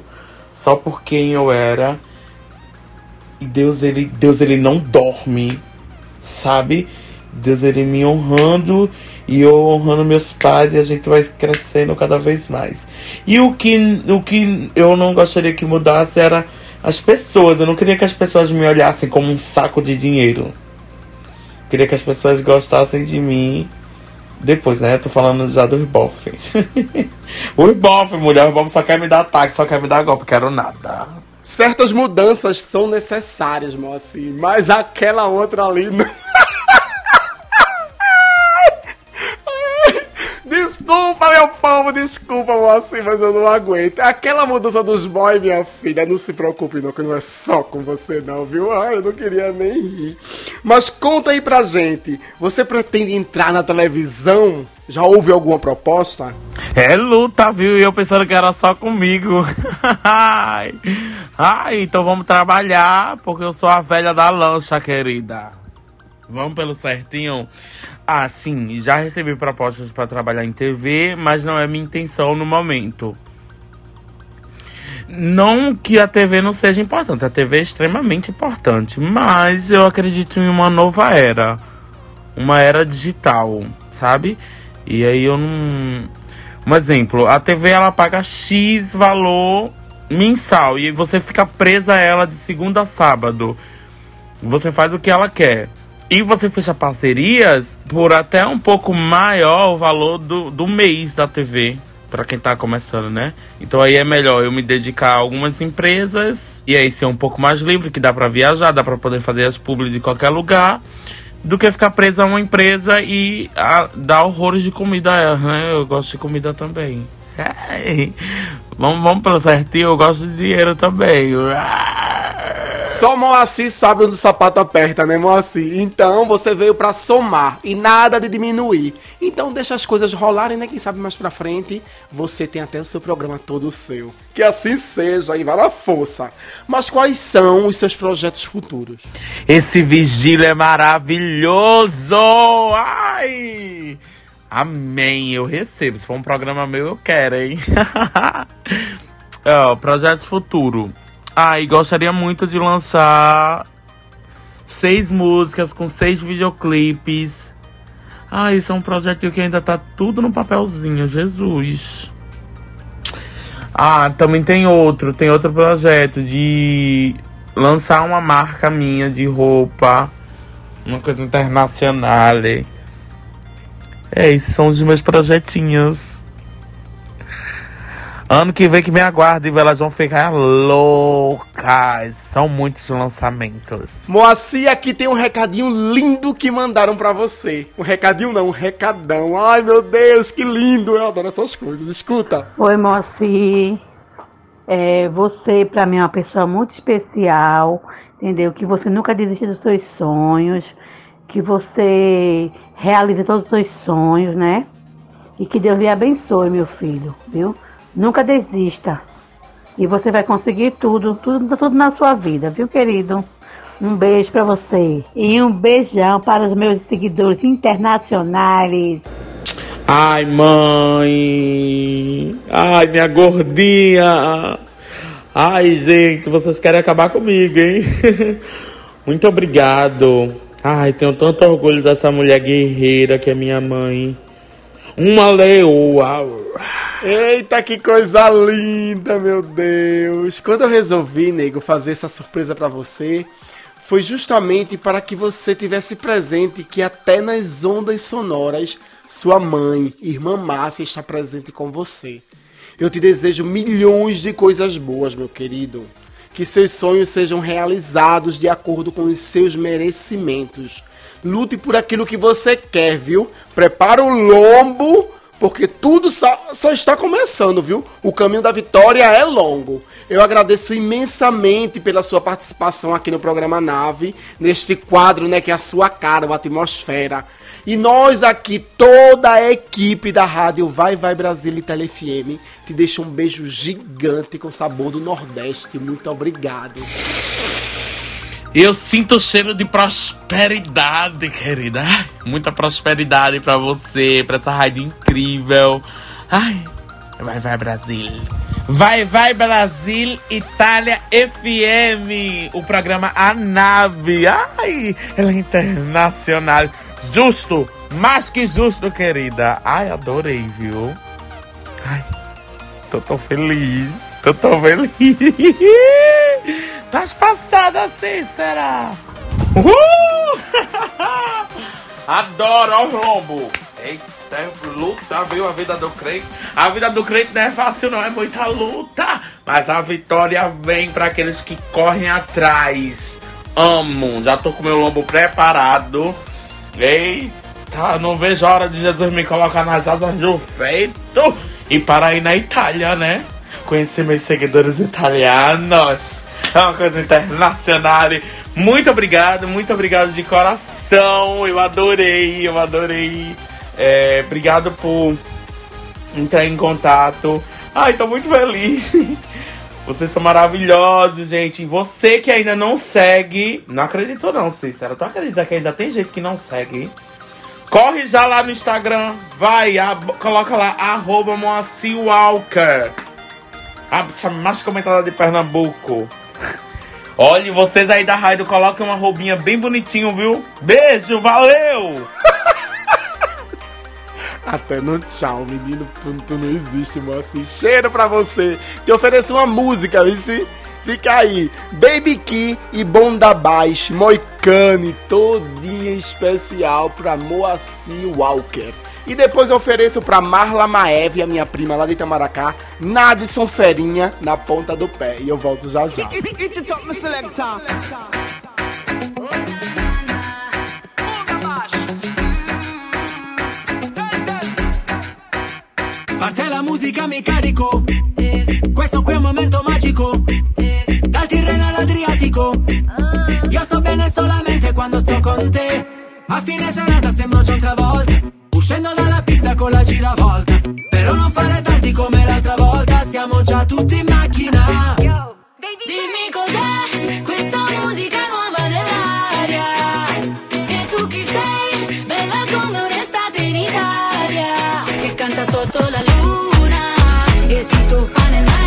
só por quem eu era. E Deus ele, Deus ele não dorme, sabe? Deus ele me honrando e eu honrando meus pais e a gente vai crescendo cada vez mais. E o que, o que eu não gostaria que mudasse era as pessoas. Eu não queria que as pessoas me olhassem como um saco de dinheiro. Eu queria que as pessoas gostassem de mim depois, né? Eu tô falando já do Riboff. o Riboff, mulher, o Riboff só quer me dar ataque, só quer me dar golpe, quero nada. Certas mudanças são necessárias, Moacir, mas aquela outra ali não. Povo, desculpa, Moacir, mas eu não aguento. Aquela mudança dos boys, minha filha, não se preocupe não, que não é só com você não, viu? Ai, eu não queria nem rir. Mas conta aí pra gente, você pretende entrar na televisão? Já houve alguma proposta? É luta, viu? E eu pensando que era só comigo. Ai, então vamos trabalhar, porque eu sou a velha da lancha, querida. Vamos pelo certinho? Ah, sim, já recebi propostas para trabalhar em TV, mas não é minha intenção no momento. Não que a TV não seja importante, a TV é extremamente importante, mas eu acredito em uma nova era, uma era digital, sabe? E aí eu não. Um exemplo, a TV ela paga X valor mensal e você fica presa a ela de segunda a sábado. Você faz o que ela quer. E você fecha parcerias por até um pouco maior o valor do, do mês da TV. Pra quem tá começando, né? Então aí é melhor eu me dedicar a algumas empresas e aí ser um pouco mais livre, que dá pra viajar, dá pra poder fazer as publi de qualquer lugar, do que ficar preso a uma empresa e a, dar horrores de comida a ela, né? Eu gosto de comida também. Ai, vamos, vamos pelo certinho, eu gosto de dinheiro também. Só Moacir sabe onde o sapato aperta, né, Moacir? Então você veio pra somar e nada de diminuir. Então deixa as coisas rolarem, né? Quem sabe mais pra frente você tem até o seu programa todo seu. Que assim seja e vá na força. Mas quais são os seus projetos futuros? Esse vigílio é maravilhoso! Ai! Amém, eu recebo. Se for um programa meu, eu quero, hein? Ó, projetos futuro. Ah, e gostaria muito de lançar seis músicas com seis videoclipes. Ah, isso é um projeto que ainda tá tudo no papelzinho, Jesus. Ah, também tem outro, tem outro projeto de lançar uma marca minha de roupa, uma coisa internacional. É, esses são os meus projetinhos. Ano que vem que me aguarde, elas vão ficar loucas. São muitos lançamentos. Moacir, aqui tem um recadinho lindo que mandaram pra você. Um recadinho não, um recadão. Ai, meu Deus, que lindo. Eu adoro essas coisas. Escuta. Oi, Moacir. É, você, pra mim, é uma pessoa muito especial, entendeu? Que você nunca desiste dos seus sonhos, que você realize todos os seus sonhos, né? E que Deus lhe abençoe, meu filho, viu? Nunca desista. E você vai conseguir tudo, tudo, tudo na sua vida, viu, querido? Um beijo pra você. E um beijão para os meus seguidores internacionais. Ai, mãe. Ai, minha gordinha. Ai, gente, vocês querem acabar comigo, hein? Muito obrigado. Ai, tenho tanto orgulho dessa mulher guerreira que é minha mãe. Uma leoa. Eita, que coisa linda, meu Deus. Quando eu resolvi, nego, fazer essa surpresa pra você, foi justamente para que você tivesse presente que até nas ondas sonoras, sua mãe, irmã Márcia, está presente com você. Eu te desejo milhões de coisas boas, meu querido. Que seus sonhos sejam realizados de acordo com os seus merecimentos. Lute por aquilo que você quer, viu? Prepara o lombo, porque tudo só, só está começando, viu? O caminho da vitória é longo. Eu agradeço imensamente pela sua participação aqui no programa Nave, neste quadro, né, que é a sua cara, a atmosfera. E nós aqui, toda a equipe da rádio Vai Vai Brasil e Tele FM, te deixa um beijo gigante com sabor do Nordeste. Muito obrigado. Eu sinto o cheiro de prosperidade, querida. Muita prosperidade pra você, pra essa rádio incrível. Ai, vai, vai, Brasil. Vai, vai, Brasil, Itália FM. O programa A Nave. Ai, ela é internacional. Justo, mais que justo, querida. Ai, adorei, viu? Ai, tô tão feliz. Tô tão feliz. Tá passada assim, será? Uhul! Adoro, ó o lombo. Eita, luta, viu? A vida do crente. A vida do crente não é fácil, não. É muita luta. Mas a vitória vem para aqueles que correm atrás. Amo. Já tô com meu lombo preparado. Eita, não vejo a hora de Jesus me colocar nas asas do feito. E para ir na Itália, né? Conhecer meus seguidores italianos. É uma coisa internacional. Muito obrigado, muito obrigado de coração. Eu adorei, eu adorei. É, obrigado por entrar em contato. Ai, tô muito feliz. Vocês são maravilhosos, gente. Você que ainda não segue. Não acreditou, não, Cícero. Tu acredita que ainda tem gente que não segue? Corre já lá no Instagram. Vai, a- coloca lá, arroba Moacir Walker. A bicha mais comentada de Pernambuco. Olha, vocês aí da rádio, coloquem uma roubinha bem bonitinho, viu? Beijo, valeu! Até no tchau, menino. Tu, tu não existe, mano. Cheiro pra você. Te ofereço uma música, Vici. Fica aí. Baby Key e Bonda Baixa. Moicane, todinha especial pra Moacir Walker. E depois eu ofereço pra Marla Maeve, a minha prima lá de Itamaracá, Nadson Ferinha na ponta do pé. E eu volto já já. Parte la musica, mi carico. Questo qui è un momento magico. Dal Tirreno all'Adriatico. Io sto bene solamente quando sto con te. A fine serata sembro John Travolta. Uscendo dalla pista con la giravolta. Però non fare tardi come l'altra volta. Siamo già tutti in macchina. Dimmi cos'è questa musica nuova dell'aria. E tu chi sei? Bella come un'estate in Italia. Che canta sotto la find a light.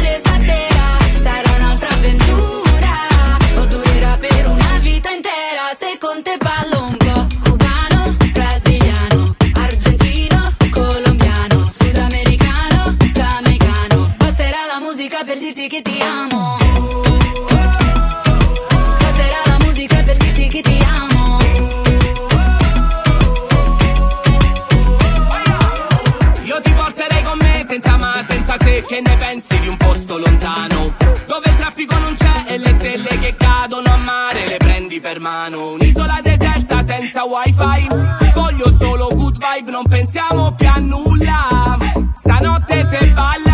ne pensi di un posto lontano? Dove il traffico non c'è e le stelle che cadono a mare le prendi per mano. Un'isola deserta senza wifi. Voglio solo good vibe, non pensiamo più a nulla. Stanotte se balla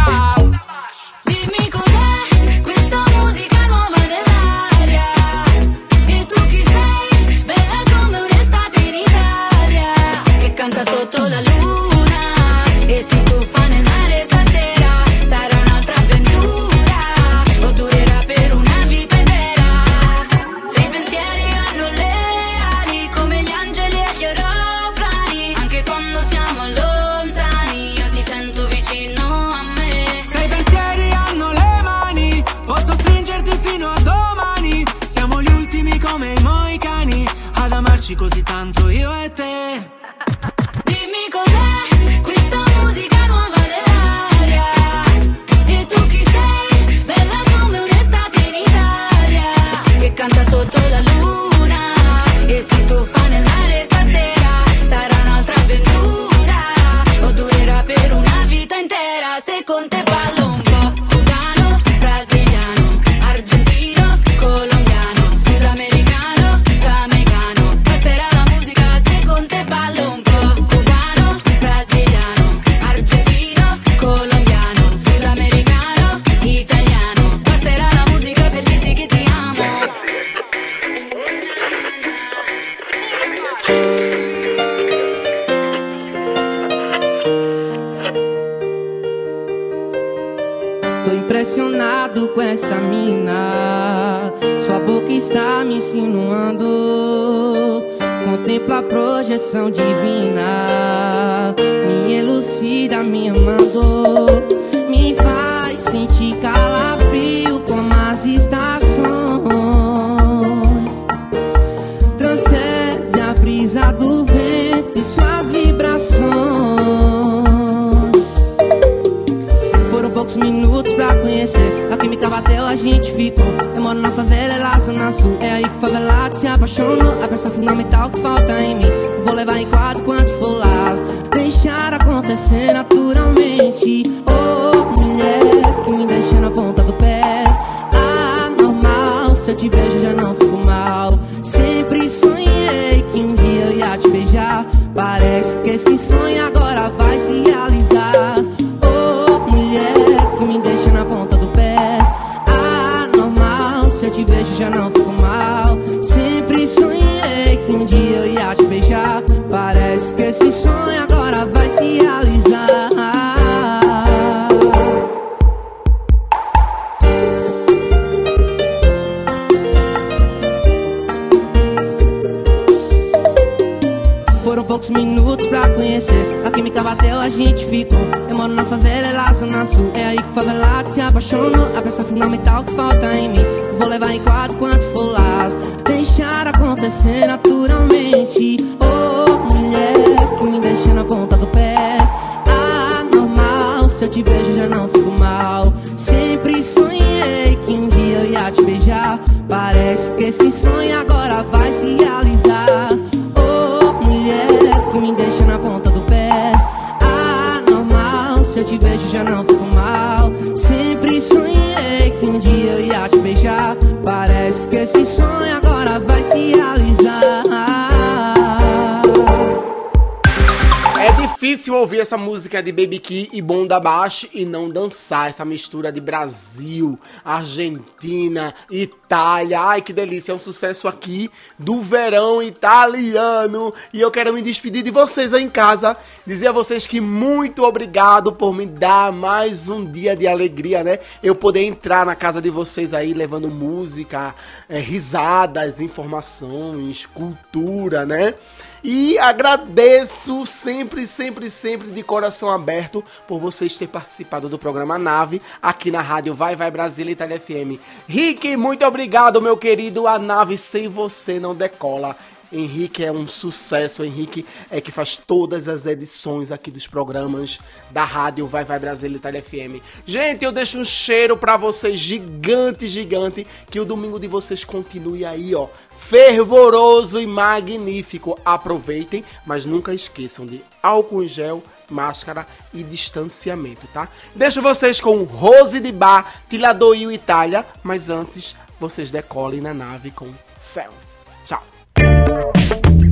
sonho agora difícil ouvir essa música de Baby Key e Bonda Bash e não dançar essa mistura de Brasil, Argentina, Itália. Ai que delícia, é um sucesso aqui do verão italiano. E eu quero me despedir de vocês aí em casa, dizer a vocês que muito obrigado por me dar mais um dia de alegria, né? Eu poder entrar na casa de vocês aí levando música, eh, risadas, informações, cultura, né? E agradeço sempre, sempre, sempre de coração aberto por vocês terem participado do programa Nave aqui na rádio Vai Vai Brasília Itália FM. Rick, muito obrigado, meu querido. A nave sem você não decola. Henrique é um sucesso. Henrique é que faz todas as edições aqui dos programas da rádio Vai Vai Brasília Itália FM. Gente, eu deixo um cheiro pra vocês gigante, gigante. Que o domingo de vocês continue aí, ó. Fervoroso e magnífico. Aproveitem, mas nunca esqueçam de álcool em gel, máscara e distanciamento, tá? Deixo vocês com Rose de Bar, Tiladoio Itália. Mas antes, vocês decolem na nave com céu. Tchau.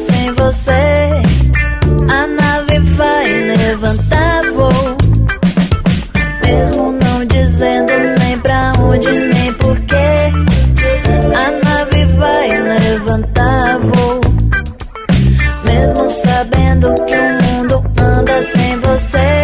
sem você, a nave vai levantar voo. Mesmo não dizendo nem pra onde nem porquê, a nave vai levantar voo. Mesmo sabendo que o mundo anda sem você,